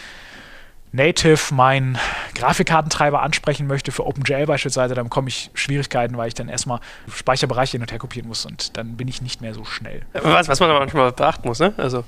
native mein Grafikkartentreiber ansprechen möchte, für OpenGL beispielsweise, dann bekomme ich Schwierigkeiten, weil ich dann erstmal Speicherbereiche hin und her kopieren muss und dann bin ich nicht mehr so schnell. Was, was man aber manchmal beachten muss, ne? Also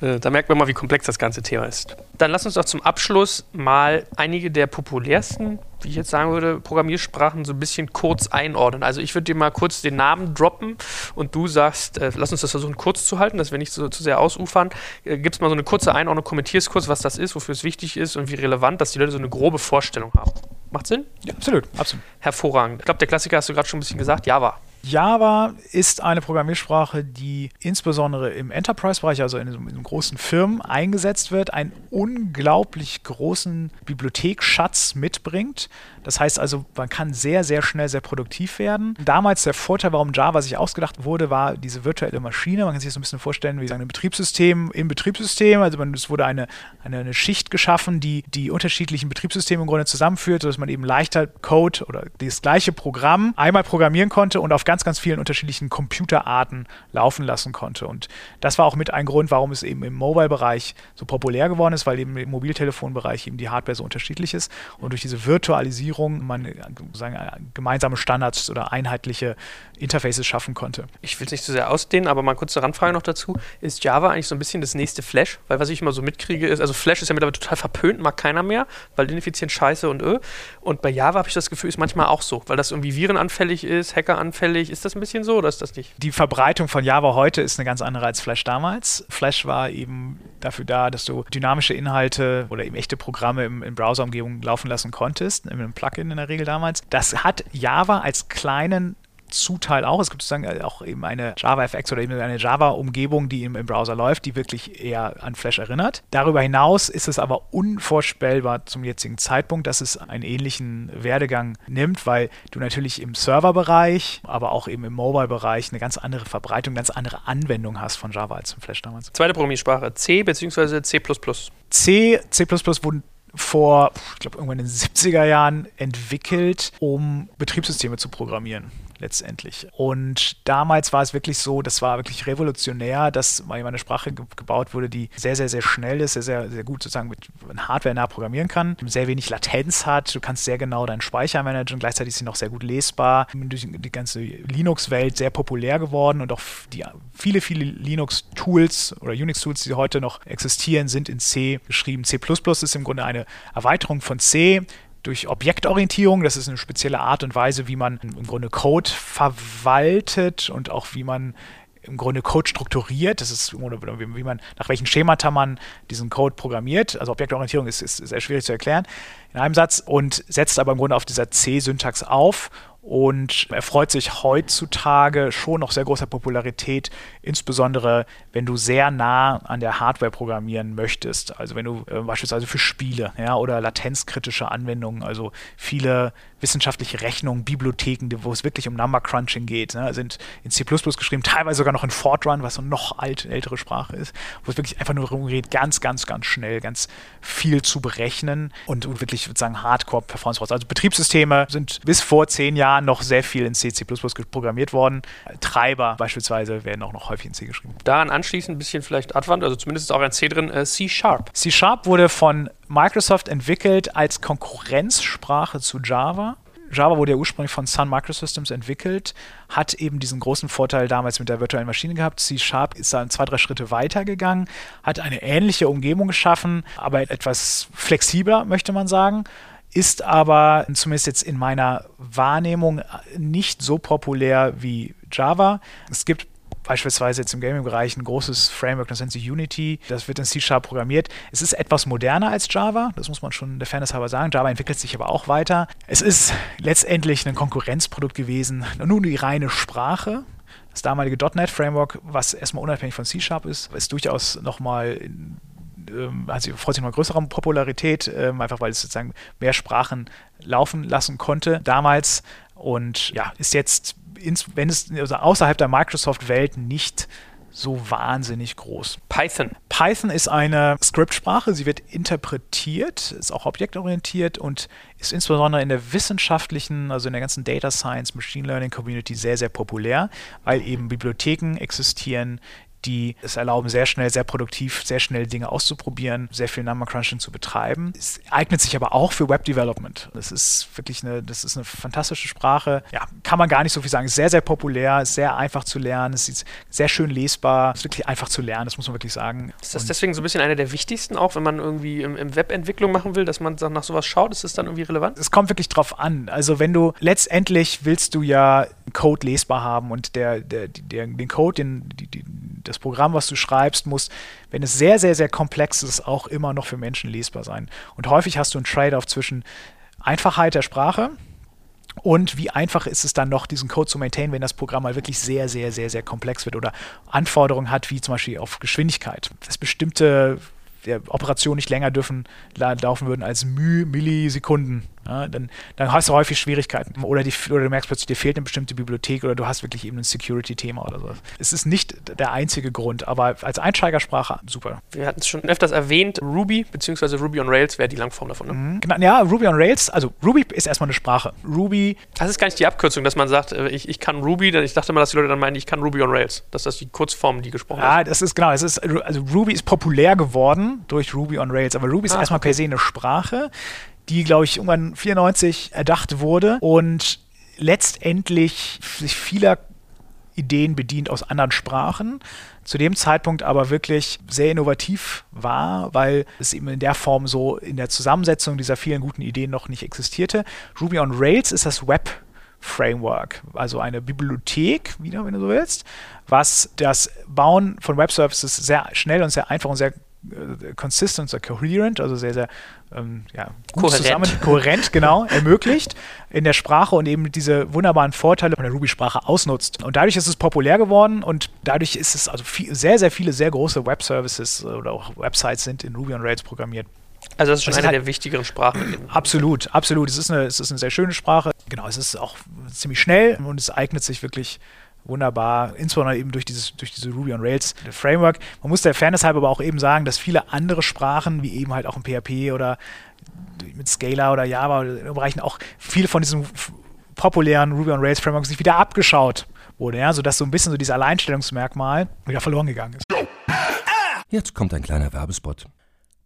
äh, da merkt man mal, wie komplex das ganze Thema ist. Dann lass uns doch zum Abschluss mal einige der populärsten wie ich jetzt sagen würde, Programmiersprachen so ein bisschen kurz einordnen. Also ich würde dir mal kurz den Namen droppen und du sagst, äh, lass uns das versuchen kurz zu halten, dass wir nicht so zu sehr ausufern. Äh, Gibst mal so eine kurze Einordnung, kommentierst kurz, was das ist, wofür es wichtig ist und wie relevant, dass die Leute so eine grobe Vorstellung haben. Macht Sinn? Ja, absolut, absolut. Hervorragend. Ich glaube, der Klassiker hast du gerade schon ein bisschen gesagt, Java. Java ist eine Programmiersprache, die insbesondere im Enterprise-Bereich, also in, in, großen Firmen, eingesetzt wird, einen unglaublich großen Bibliothekschatz mitbringt. Das heißt also, man kann sehr, sehr schnell sehr produktiv werden. Damals der Vorteil, warum Java sich ausgedacht wurde, war diese virtuelle Maschine. Man kann sich das ein bisschen vorstellen, wie sagen, ein Betriebssystem im Betriebssystem. Also man, es wurde eine, eine, eine Schicht geschaffen, die die unterschiedlichen Betriebssysteme im Grunde zusammenführt, sodass man eben leichter Code oder das gleiche Programm einmal programmieren konnte und auf ganz, ganz vielen unterschiedlichen Computerarten laufen lassen konnte. Und das war auch mit ein Grund, warum es eben im Mobile-Bereich so populär geworden ist, weil eben im Mobiltelefonbereich eben die Hardware so unterschiedlich ist. Und durch diese Virtualisierung man sagen, gemeinsame Standards oder einheitliche Interfaces schaffen konnte. Ich will es nicht zu sehr ausdehnen, aber mal kurze Randfrage noch dazu. Ist Java eigentlich so ein bisschen das nächste Flash? Weil was ich immer so mitkriege ist, also Flash ist ja mittlerweile total verpönt, mag keiner mehr, weil ineffizient scheiße und ö. Und bei Java habe ich das Gefühl, ist manchmal auch so, weil das irgendwie virenanfällig ist, hackeranfällig ähnlich. Ist das ein bisschen so oder ist das nicht? Die Verbreitung von Java heute ist eine ganz andere als Flash damals. Flash war eben dafür da, dass du dynamische Inhalte oder eben echte Programme im, in Browser-Umgebung laufen lassen konntest, in einem Plugin in der Regel damals. Das hat Java als kleinen Zuteil auch. Es gibt sozusagen äh, auch eben eine JavaFX oder eben eine Java-Umgebung, die im, im, Browser läuft, die wirklich eher an Flash erinnert. Darüber hinaus ist es aber unvorstellbar zum jetzigen Zeitpunkt, dass es einen ähnlichen Werdegang nimmt, weil du natürlich im Serverbereich, aber auch eben im Mobile-Bereich eine ganz andere Verbreitung, ganz andere Anwendung hast von Java als im Flash damals. Zweite Programmiersprache, C bzw. C++. C, C++ wurden vor, ich glaube, irgendwann in den 70er Jahren entwickelt, um Betriebssysteme zu programmieren letztendlich. Und damals war es wirklich so, das war wirklich revolutionär, dass mal eine Sprache ge gebaut wurde, die sehr, sehr, sehr schnell ist, sehr, sehr, sehr gut sozusagen mit Hardware nah programmieren kann, sehr wenig Latenz hat, du kannst sehr genau deinen Speicher managen, gleichzeitig ist sie noch sehr gut lesbar, durch die ganze Linux-Welt sehr populär geworden und auch die viele, viele Linux-Tools oder Unix-Tools, die heute noch existieren, sind in C geschrieben. C++ ist im Grunde eine Erweiterung von C, durch Objektorientierung. Das ist eine spezielle Art und Weise, wie man im Grunde Code verwaltet und auch wie man im Grunde Code strukturiert. Das ist, wie man, nach welchen Schemata man diesen Code programmiert. Also Objektorientierung ist, ist sehr schwierig zu erklären in einem Satz und setzt aber im Grunde auf dieser C-Syntax auf und erfreut sich heutzutage schon noch sehr großer Popularität, insbesondere wenn du sehr nah an der Hardware programmieren möchtest. Also wenn du äh, beispielsweise für Spiele ja, oder latenzkritische Anwendungen, also viele wissenschaftliche Rechnungen, Bibliotheken, wo es wirklich um Number Crunching geht, ne, sind in C geschrieben, teilweise sogar noch in Fortran, was so noch alt, ältere Sprache ist, wo es wirklich einfach nur darum geht, ganz, ganz, ganz schnell, ganz viel zu berechnen und, und wirklich sozusagen Hardcore-Performance raus. Also Betriebssysteme sind bis vor zehn Jahren noch sehr viel in C, C programmiert worden. Treiber beispielsweise werden auch noch häufig in C geschrieben. Daran anschließend ein bisschen vielleicht Advanced, also zumindest ist auch ein C drin, äh, C Sharp. C Sharp wurde von Microsoft entwickelt als Konkurrenzsprache zu Java. Java wurde ja ursprünglich von Sun Microsystems entwickelt, hat eben diesen großen Vorteil damals mit der virtuellen Maschine gehabt. C Sharp ist dann zwei, drei Schritte weitergegangen, hat eine ähnliche Umgebung geschaffen, aber etwas flexibler, möchte man sagen ist aber zumindest jetzt in meiner Wahrnehmung nicht so populär wie Java. Es gibt beispielsweise jetzt im Gaming-Bereich ein großes Framework, das nennt sich Unity. Das wird in C-Sharp programmiert. Es ist etwas moderner als Java, das muss man schon der Fairness halber sagen. Java entwickelt sich aber auch weiter. Es ist letztendlich ein Konkurrenzprodukt gewesen, nur die reine Sprache. Das damalige .NET-Framework, was erstmal unabhängig von C-Sharp ist, ist durchaus nochmal also freut sich noch größere Popularität, ähm, einfach weil es sozusagen mehr Sprachen laufen lassen konnte damals und ja, ist jetzt ins, wenn es also außerhalb der Microsoft-Welt nicht so wahnsinnig groß. Python. Python ist eine Skriptsprache, sie wird interpretiert, ist auch objektorientiert und ist insbesondere in der wissenschaftlichen, also in der ganzen Data Science, Machine Learning Community sehr, sehr populär, weil eben Bibliotheken existieren, die es erlauben, sehr schnell, sehr produktiv, sehr schnell Dinge auszuprobieren, sehr viel Number Crunching zu betreiben. Es eignet sich aber auch für Web Development. Das ist wirklich eine, das ist eine fantastische Sprache. Ja, kann man gar nicht so viel sagen. Sehr, sehr populär, sehr einfach zu lernen, es ist sehr schön lesbar, ist wirklich einfach zu lernen, das muss man wirklich sagen. Ist das deswegen so ein bisschen einer der wichtigsten, auch wenn man irgendwie im, im Webentwicklung machen will, dass man nach sowas schaut? Ist das dann irgendwie relevant? Es kommt wirklich drauf an. Also wenn du letztendlich willst du ja Code lesbar haben und der, der, der den Code, den, die, die, das Programm, was du schreibst, muss, wenn es sehr, sehr, sehr komplex ist, auch immer noch für Menschen lesbar sein. Und häufig hast du einen Trade-off zwischen Einfachheit der Sprache und wie einfach ist es dann noch, diesen Code zu maintainen, wenn das Programm mal wirklich sehr, sehr, sehr, sehr komplex wird oder Anforderungen hat, wie zum Beispiel auf Geschwindigkeit. Dass bestimmte Operationen nicht länger dürfen laufen würden als Müh Millisekunden ja, dann, dann, hast du häufig Schwierigkeiten. Oder, die, oder, du merkst plötzlich, dir fehlt eine bestimmte Bibliothek oder du hast wirklich eben ein Security-Thema oder so. Es ist nicht der einzige Grund, aber als Einsteigersprache super. Wir hatten es schon öfters erwähnt, Ruby bzw. Ruby on Rails wäre die Langform davon. Ne? Mhm. Genau, ja, Ruby on Rails, also Ruby ist erstmal eine Sprache. Ruby. Das ist gar nicht die Abkürzung, dass man sagt, äh, ich, ich kann Ruby, denn ich dachte mal, dass die Leute dann meinen, ich kann Ruby on Rails. Dass das die Kurzform, die gesprochen ja, ist. Ja, das ist genau. Das ist, also Ruby ist populär geworden durch Ruby on Rails, aber Ruby ist ah, erstmal okay. per se eine Sprache, die, glaube ich, irgendwann 94 erdacht wurde und letztendlich sich vieler Ideen bedient aus anderen Sprachen. Zu dem Zeitpunkt aber wirklich sehr innovativ war, weil es eben in der Form so in der Zusammensetzung dieser vielen guten Ideen noch nicht existierte. Ruby on Rails ist das Web Framework, also eine Bibliothek, wieder, wenn du so willst, was das Bauen von Web Services sehr schnell und sehr einfach und sehr äh, consistent, sehr coherent, also sehr, sehr ähm, ja, kohärent. zusammen, kohärent, genau, ermöglicht in der Sprache und eben diese wunderbaren Vorteile von der Ruby-Sprache ausnutzt. Und dadurch ist es populär geworden und dadurch ist es also viel, sehr, sehr viele sehr große Web-Services oder auch Websites sind in Ruby on Rails programmiert. Also das ist schon das eine ist halt der wichtigeren Sprachen. Absolut, absolut. Es ist, eine, es ist eine sehr schöne Sprache. Genau, es ist auch ziemlich schnell und es eignet sich wirklich wunderbar, insbesondere eben durch dieses, durch diese Ruby on Rails Framework. Man muss der Fairness halber aber auch eben sagen, dass viele andere Sprachen, wie eben halt auch im PHP oder mit Scala oder Java oder Bereichen auch viel von diesem populären Ruby on Rails Framework sich wieder abgeschaut wurde, ja, sodass so ein bisschen so dieses Alleinstellungsmerkmal wieder verloren gegangen ist. Jetzt kommt ein kleiner Werbespot.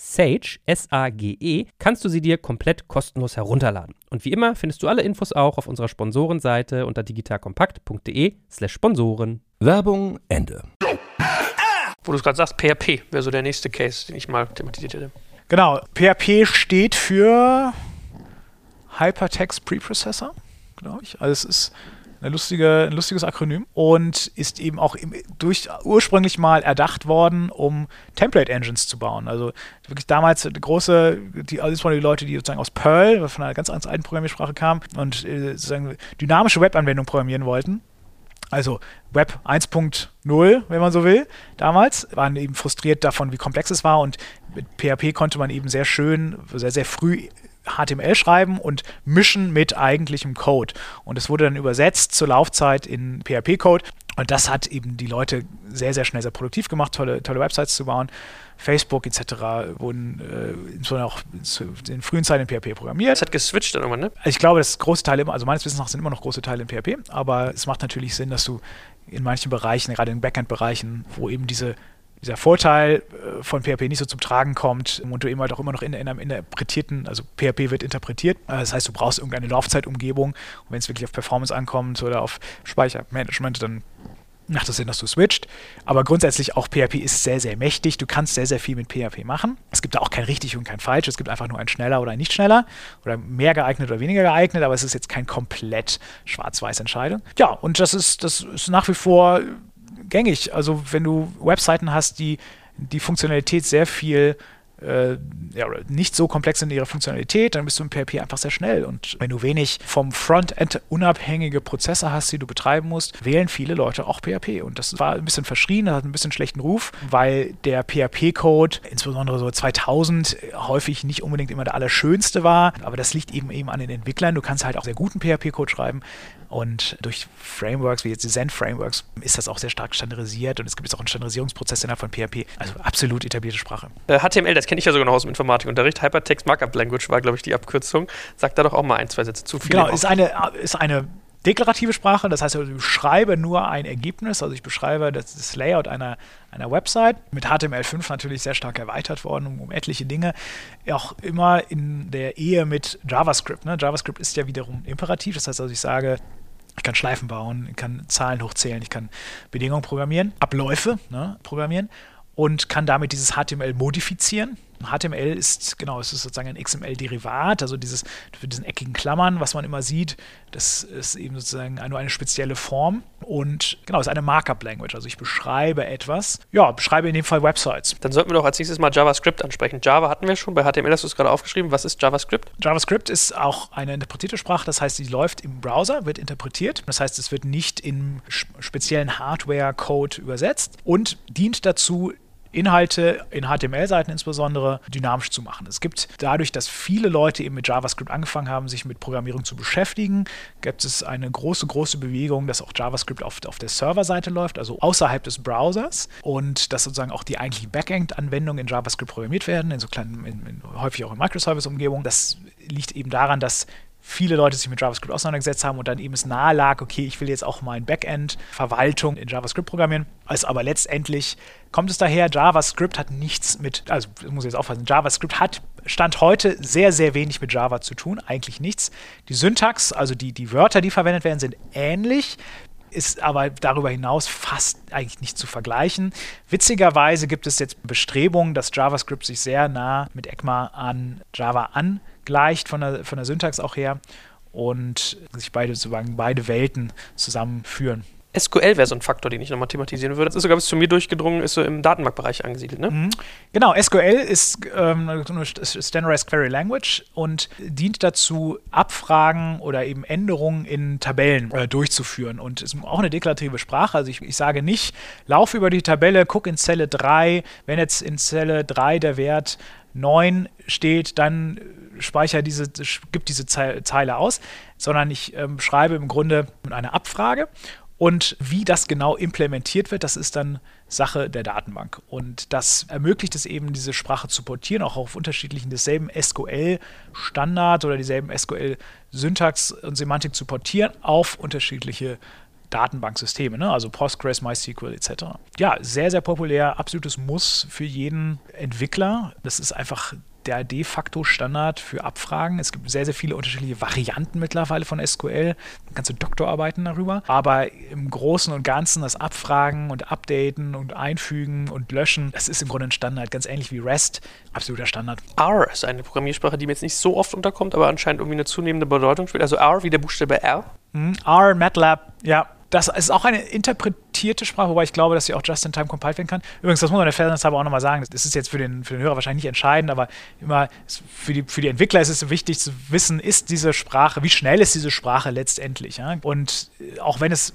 Sage, S-A-G-E, kannst du sie dir komplett kostenlos herunterladen. Und wie immer findest du alle Infos auch auf unserer Sponsorenseite unter digitalkompakt.de slash Sponsoren. Werbung Ende. Wo du es gerade sagst, PHP wäre so der nächste Case, den ich mal thematisiert hätte. Genau, PHP steht für Hypertext Preprocessor, glaube ich. Also es ist eine lustige, ein lustiges Akronym und ist eben auch durch, ursprünglich mal erdacht worden, um Template Engines zu bauen. Also wirklich damals eine große, die, alles von den Leuten, die sozusagen aus Perl, von einer ganz, ganz alten Programmiersprache kamen und äh, sozusagen dynamische Webanwendungen programmieren wollten. Also Web 1.0, wenn man so will, damals, waren eben frustriert davon, wie komplex es war und mit PHP konnte man eben sehr schön, sehr, sehr früh HTML schreiben und mischen mit eigentlichem Code. Und es wurde dann übersetzt zur Laufzeit in PHP-Code. Und das hat eben die Leute sehr, sehr schnell sehr produktiv gemacht, tolle, tolle Websites zu bauen. Facebook etc. wurden äh, insbesondere auch in frühen Zeiten in PHP programmiert. Es hat geswitcht dann irgendwann, ne? Ich glaube, dass große Teile, also meines Wissens nach sind immer noch große Teile in PHP, aber es macht natürlich Sinn, dass du in manchen Bereichen, gerade in Backend-Bereichen, wo eben diese dieser Vorteil äh, von PHP nicht so zum Tragen kommt und du eben halt auch immer noch in, in einem interpretierten, also PHP wird interpretiert. Äh, das heißt, du brauchst irgendeine Laufzeitumgebung und wenn es wirklich auf Performance ankommt oder auf Speichermanagement, dann macht es Sinn, dass du switcht. Aber grundsätzlich auch PHP ist sehr, sehr mächtig. Du kannst sehr, sehr viel mit PHP machen. Es gibt da auch kein richtig und kein falsch. Es gibt einfach nur ein schneller oder ein nicht schneller oder mehr geeignet oder weniger geeignet, aber es ist jetzt kein komplett schwarz-weiß Entscheidung. Ja, und das ist, das ist nach wie vor gängig. Also wenn du Webseiten hast, die die Funktionalität sehr viel äh, ja, nicht so komplex in ihrer Funktionalität, dann bist du im PHP einfach sehr schnell. Und wenn du wenig vom Frontend unabhängige Prozesse hast, die du betreiben musst, wählen viele Leute auch PHP. Und das war ein bisschen verschrien, das hat ein bisschen schlechten Ruf, weil der PHP-Code, insbesondere so 2000, häufig nicht unbedingt immer der allerschönste war. Aber das liegt eben eben an den Entwicklern. Du kannst halt auch sehr guten PHP-Code schreiben. Und durch Frameworks wie jetzt die Zen-Frameworks ist das auch sehr stark standardisiert und es gibt jetzt auch einen Standardisierungsprozess innerhalb von PHP. Also absolut etablierte Sprache. Äh, HTML, das kenne ich ja sogar noch aus dem Informatikunterricht. Hypertext Markup Language war, glaube ich, die Abkürzung. Sag da doch auch mal ein, zwei Sätze zu. Genau, ist eine, ist eine deklarative Sprache, das heißt, ich beschreibe nur ein Ergebnis, also ich beschreibe das, das Layout einer, einer Website, mit HTML5 natürlich sehr stark erweitert worden um, um, etliche Dinge, auch immer in der Ehe mit JavaScript. Ne? JavaScript ist ja wiederum imperativ, das heißt also, ich sage, ich kann Schleifen bauen, ich kann Zahlen hochzählen, ich kann Bedingungen programmieren, Abläufe ne, programmieren und kann damit dieses HTML modifizieren. HTML ist, genau, es ist sozusagen ein XML-Derivat, also dieses, für diesen eckigen Klammern, was man immer sieht, das ist eben sozusagen nur eine spezielle Form und genau, es ist eine Markup-Language, also ich beschreibe etwas, ja, beschreibe in dem Fall Websites. Dann sollten wir doch als nächstes mal JavaScript ansprechen. Java hatten wir schon, bei HTML hast du es gerade aufgeschrieben. Was ist JavaScript? JavaScript ist auch eine interpretierte Sprache, das heißt, sie läuft im Browser, wird interpretiert, das heißt, es wird nicht in speziellen Hardware-Code übersetzt und dient dazu, Inhalte in HTML-Seiten insbesondere dynamisch zu machen. Es gibt dadurch, dass viele Leute eben mit JavaScript angefangen haben, sich mit Programmierung zu beschäftigen, gibt es eine große, große Bewegung, dass auch JavaScript auf, auf der Serverseite läuft, also außerhalb des Browsers und dass sozusagen auch die eigentlichen Backend-Anwendungen in JavaScript programmiert werden, in so kleinen, in, in, häufig auch in Microservice-Umgebungen. Das liegt eben daran, dass viele Leute sich mit JavaScript auseinandergesetzt haben und dann eben es nahe lag, okay, ich will jetzt auch mein Backend-Verwaltung in JavaScript programmieren. Also aber letztendlich kommt es daher, JavaScript hat nichts mit, also muss ich jetzt aufpassen, JavaScript hat Stand heute sehr, sehr wenig mit Java zu tun, eigentlich nichts. Die Syntax, also die, die Wörter, die verwendet werden, sind ähnlich ist aber darüber hinaus fast eigentlich nicht zu vergleichen. Witzigerweise gibt es jetzt Bestrebungen, dass JavaScript sich sehr nah mit ECMA an Java an gleicht von der, von der Syntax auch her und sich beide, beide Welten zusammenführen. SQL wäre so ein Faktor, den ich nochmal thematisieren würde. Das ist sogar bis zu mir durchgedrungen, ist so im Datenbankbereich angesiedelt. Ne? Mhm. Genau, SQL ist ähm, Standardized Query Language und dient dazu, Abfragen oder eben Änderungen in Tabellen äh, durchzuführen. Und ist auch eine deklarative Sprache. Also ich, ich sage nicht, lauf über die Tabelle, guck in Zelle 3, wenn jetzt in Zelle 3 der Wert 9 steht, dann speichere diese, gibt diese Zeile aus, sondern ich ähm, schreibe im Grunde eine Abfrage und wie das genau implementiert wird, das ist dann Sache der Datenbank. Und das ermöglicht es eben, diese Sprache zu portieren, auch auf unterschiedlichen, desselben SQL-Standard oder dieselben SQL-Syntax und Semantik zu portieren auf unterschiedliche Datenbanksysteme, ne? also Postgres, MySQL etc. Ja, sehr, sehr populär, absolutes Muss für jeden Entwickler. Das ist einfach der de facto Standard für Abfragen. Es gibt sehr, sehr viele unterschiedliche Varianten mittlerweile von SQL, ganze Doktorarbeiten darüber. Aber im Großen und Ganzen das Abfragen und Updaten und Einfügen und Löschen, das ist im Grunde ein Standard, ganz ähnlich wie REST, absoluter Standard. R ist eine Programmiersprache, die mir jetzt nicht so oft unterkommt, aber anscheinend irgendwie eine zunehmende Bedeutung spielt. Also R wie der Buchstabe R. Mhm. R, MATLAB, ja, das ist auch eine interpretierte Sprache, wobei ich glaube, dass sie auch just in time compiled werden kann. Übrigens, das muss man der Fairness aber auch nochmal sagen. Das ist jetzt für den, für den Hörer wahrscheinlich nicht entscheidend, aber immer für die, für die Entwickler ist es wichtig zu wissen, ist diese Sprache, wie schnell ist diese Sprache letztendlich. Ja? Und äh, auch wenn es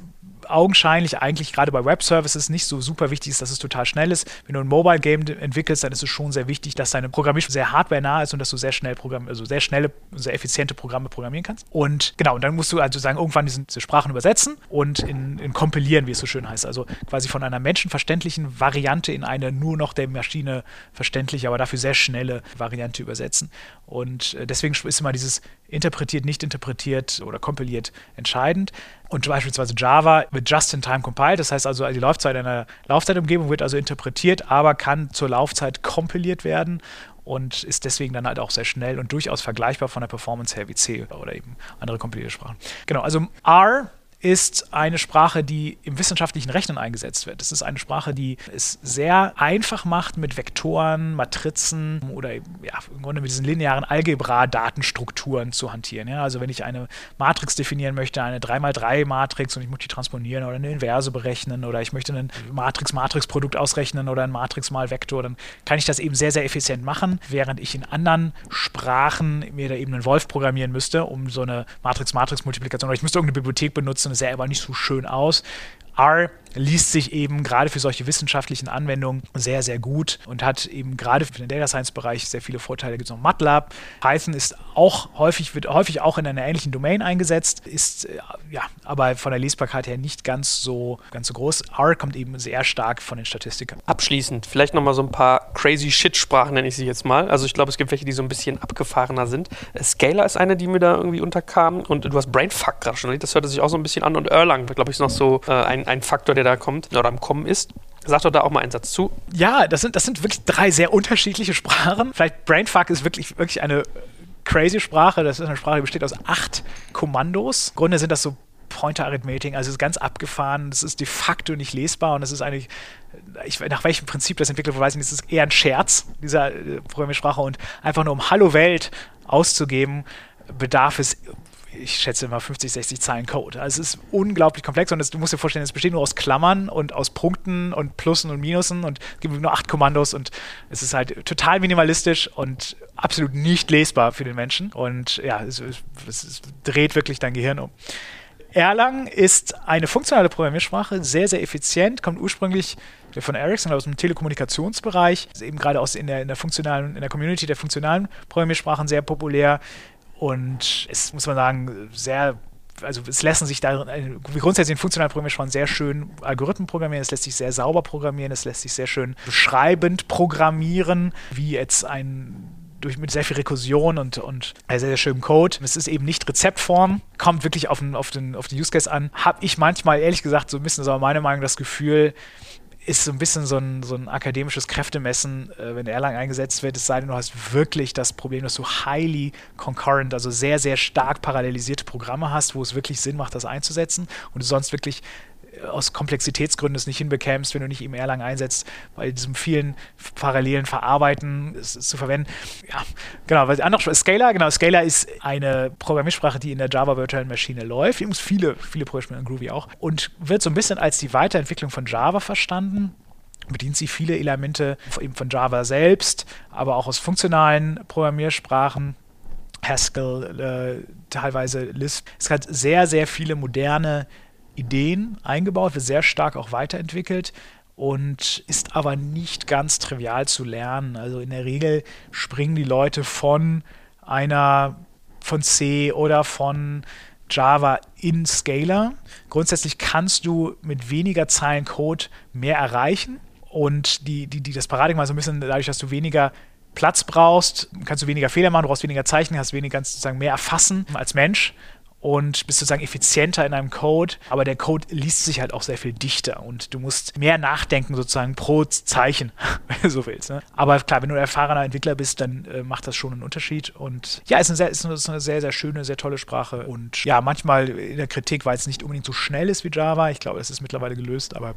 augenscheinlich eigentlich gerade bei Web-Services nicht so super wichtig ist, dass es total schnell ist. Wenn du ein Mobile-Game entwickelst, dann ist es schon sehr wichtig, dass deine Programmierung sehr hardware-nah ist und dass du sehr schnell Programm also sehr schnelle, sehr effiziente Programme programmieren kannst. Und genau, und dann musst du also sagen, irgendwann diese, diese Sprachen übersetzen und in, in kompilieren, wie es so schön heißt. Also quasi von einer menschenverständlichen Variante in eine nur noch der Maschine verständliche, aber dafür sehr schnelle Variante übersetzen. Und äh, deswegen ist immer dieses interpretiert, nicht interpretiert oder kompiliert entscheidend. Und beispielsweise Java wird just in time compiled, das heißt also, die Laufzeit einer Laufzeitumgebung wird also interpretiert, aber kann zur Laufzeit kompiliert werden und ist deswegen dann halt auch sehr schnell und durchaus vergleichbar von der Performance her wie C oder eben andere Kompiliersprachen. Genau, also R ist eine Sprache, die im wissenschaftlichen Rechnen eingesetzt wird. Es ist eine Sprache, die es sehr einfach macht, mit Vektoren, Matrizen oder ja, im Grunde mit diesen linearen Algebra-Datenstrukturen zu hantieren. Ja, also wenn ich eine Matrix definieren möchte, eine 3x3-Matrix und ich muss die transformieren oder eine Inverse berechnen oder ich möchte ein Matrix-Matrix-Produkt ausrechnen oder ein Matrix-mal-Vektor, dann kann ich das eben sehr, sehr effizient machen, während ich in anderen Sprachen mir da eben einen Wolf programmieren müsste, um so eine Matrix-Matrix-Multiplikation oder ich müsste irgendeine Bibliothek benutzen, sähe aber nicht so schön aus. R liest sich eben gerade für solche wissenschaftlichen Anwendungen sehr, sehr gut und hat eben gerade für den Data Science Bereich sehr viele Vorteile. Gibt es noch MATLAB. Python ist auch häufig, wird häufig auch in einer ähnlichen Domain eingesetzt, ist äh, ja, aber von der Lesbarkeit her nicht ganz so, ganz so groß. R kommt eben sehr stark von den Statistikern. Abschließend, vielleicht nochmal so ein paar crazy Shit-Sprachen, nenne ich sie jetzt mal. Also ich glaube, es gibt welche, die so ein bisschen abgefahrener sind. Scalar ist eine, die mir da irgendwie unterkam und du hast Brainfuck gerade schon, das hörte sich auch so ein bisschen an und Erlang, glaube ich, ist noch so äh, ein, ein Faktor, der da kommt oder am Kommen ist. Sag doch da auch mal einen Satz zu. Ja, das sind, das sind wirklich drei sehr unterschiedliche Sprachen. Vielleicht Brainfuck ist wirklich, wirklich eine crazy Sprache. Das ist eine Sprache, die besteht aus acht Kommandos. Im Grunde sind das so Pointer-Arithmetik, also ist ganz abgefahren, das ist de facto nicht lesbar und das ist eigentlich, ich, nach welchem Prinzip das entwickelt wurde, weiß ich nicht, das ist eher ein Scherz, dieser äh, Programmiersprache und einfach nur um Hallo Welt auszugeben, bedarf es ich schätze immer 50, 60 Zeilen Code. Also es ist unglaublich komplex und das, du musst dir vorstellen, es besteht nur aus Klammern und aus Punkten und Plussen und Minusen und es gibt nur acht Kommandos und es ist halt total minimalistisch und absolut nicht lesbar für den Menschen und ja, es, es, es dreht wirklich dein Gehirn um. Erlang ist eine funktionale Programmiersprache, sehr, sehr effizient, kommt ursprünglich von Ericsson aus dem Telekommunikationsbereich, ist eben gerade aus in der, in der funktionalen, in der Community der funktionalen Programmiersprachen sehr populär, und es muss man sagen, sehr also es lassen sich da grundsätzlich in funktionalen Programmiersprachen sehr schön Algorithmen programmieren, es lässt sich sehr sauber programmieren, es lässt sich sehr schön beschreibend programmieren, wie jetzt ein durch, mit sehr viel Rekursion und, und sehr, sehr schönem Code. Es ist eben nicht Rezeptform, kommt wirklich auf den, auf den, auf den Use Case an. Habe ich manchmal, ehrlich gesagt, so ein bisschen, so meine Meinung, das Gefühl, ist so ein bisschen so ein, so ein akademisches Kräftemessen, äh, wenn Erlang eingesetzt wird, es sei denn, du hast wirklich das Problem, dass du highly concurrent, also sehr, sehr stark parallelisierte Programme hast, wo es wirklich Sinn macht, das einzusetzen und du sonst wirklich aus Komplexitätsgründen es nicht hinbekämst, wenn du nicht eben Erlang einsetzt, bei diesem vielen parallelen Verarbeiten es, es zu verwenden. Ja, genau, weil andere Scalar, genau, Scalar ist eine Programmiersprache, die in der Java Virtual Maschine läuft. Übrigens viele, viele Programmiersprachen in Groovy auch. Und wird so ein bisschen als die Weiterentwicklung von Java verstanden bedient sie viele Elemente eben von Java selbst, aber auch aus funktionalen Programmiersprachen. Haskell, äh, teilweise Lisp. Es hat sehr, sehr viele moderne Ideen eingebaut, wird sehr stark auch weiterentwickelt und ist aber nicht ganz trivial zu lernen. Also in der Regel springen die Leute von einer von C oder von Java in Scalar. Grundsätzlich kannst du mit weniger Zeilen Code mehr erreichen und die, die, die das Paradigma so ein bisschen dadurch, dass du weniger Platz brauchst, kannst du weniger Fehler machen, du brauchst weniger Zeichen, hast weniger sozusagen mehr erfassen als Mensch und bist sozusagen effizienter in einem Code, aber der Code liest sich halt auch sehr viel dichter und du musst mehr nachdenken sozusagen pro Zeichen, wenn du so willst. Ne? Aber klar, wenn du ein erfahrener Entwickler bist, dann äh, macht das schon einen Unterschied und ja, ist eine, sehr, ist eine sehr, sehr schöne, sehr tolle Sprache und ja, manchmal in der Kritik, weil es nicht unbedingt so schnell ist wie Java, ich glaube, das ist mittlerweile gelöst, aber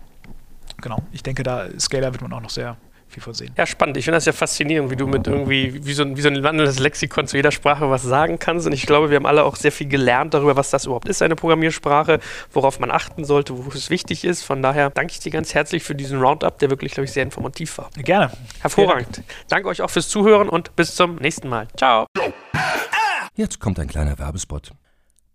genau, ich denke, da Scalar wird man auch noch sehr viel von sehen. Ja, spannend. Ich finde das ja faszinierend, wie du mit irgendwie, wie so, ein, wie so ein wandelndes Lexikon zu jeder Sprache was sagen kannst. Und ich glaube, wir haben alle auch sehr viel gelernt darüber, was das überhaupt ist, eine Programmiersprache, worauf man achten sollte, wo es wichtig ist. Von daher danke ich dir ganz herzlich für diesen Roundup, der wirklich, glaube ich, sehr informativ war. Gerne. Hervorragend. Danke euch auch fürs Zuhören und bis zum nächsten Mal. Ciao. Jetzt kommt ein kleiner Werbespot.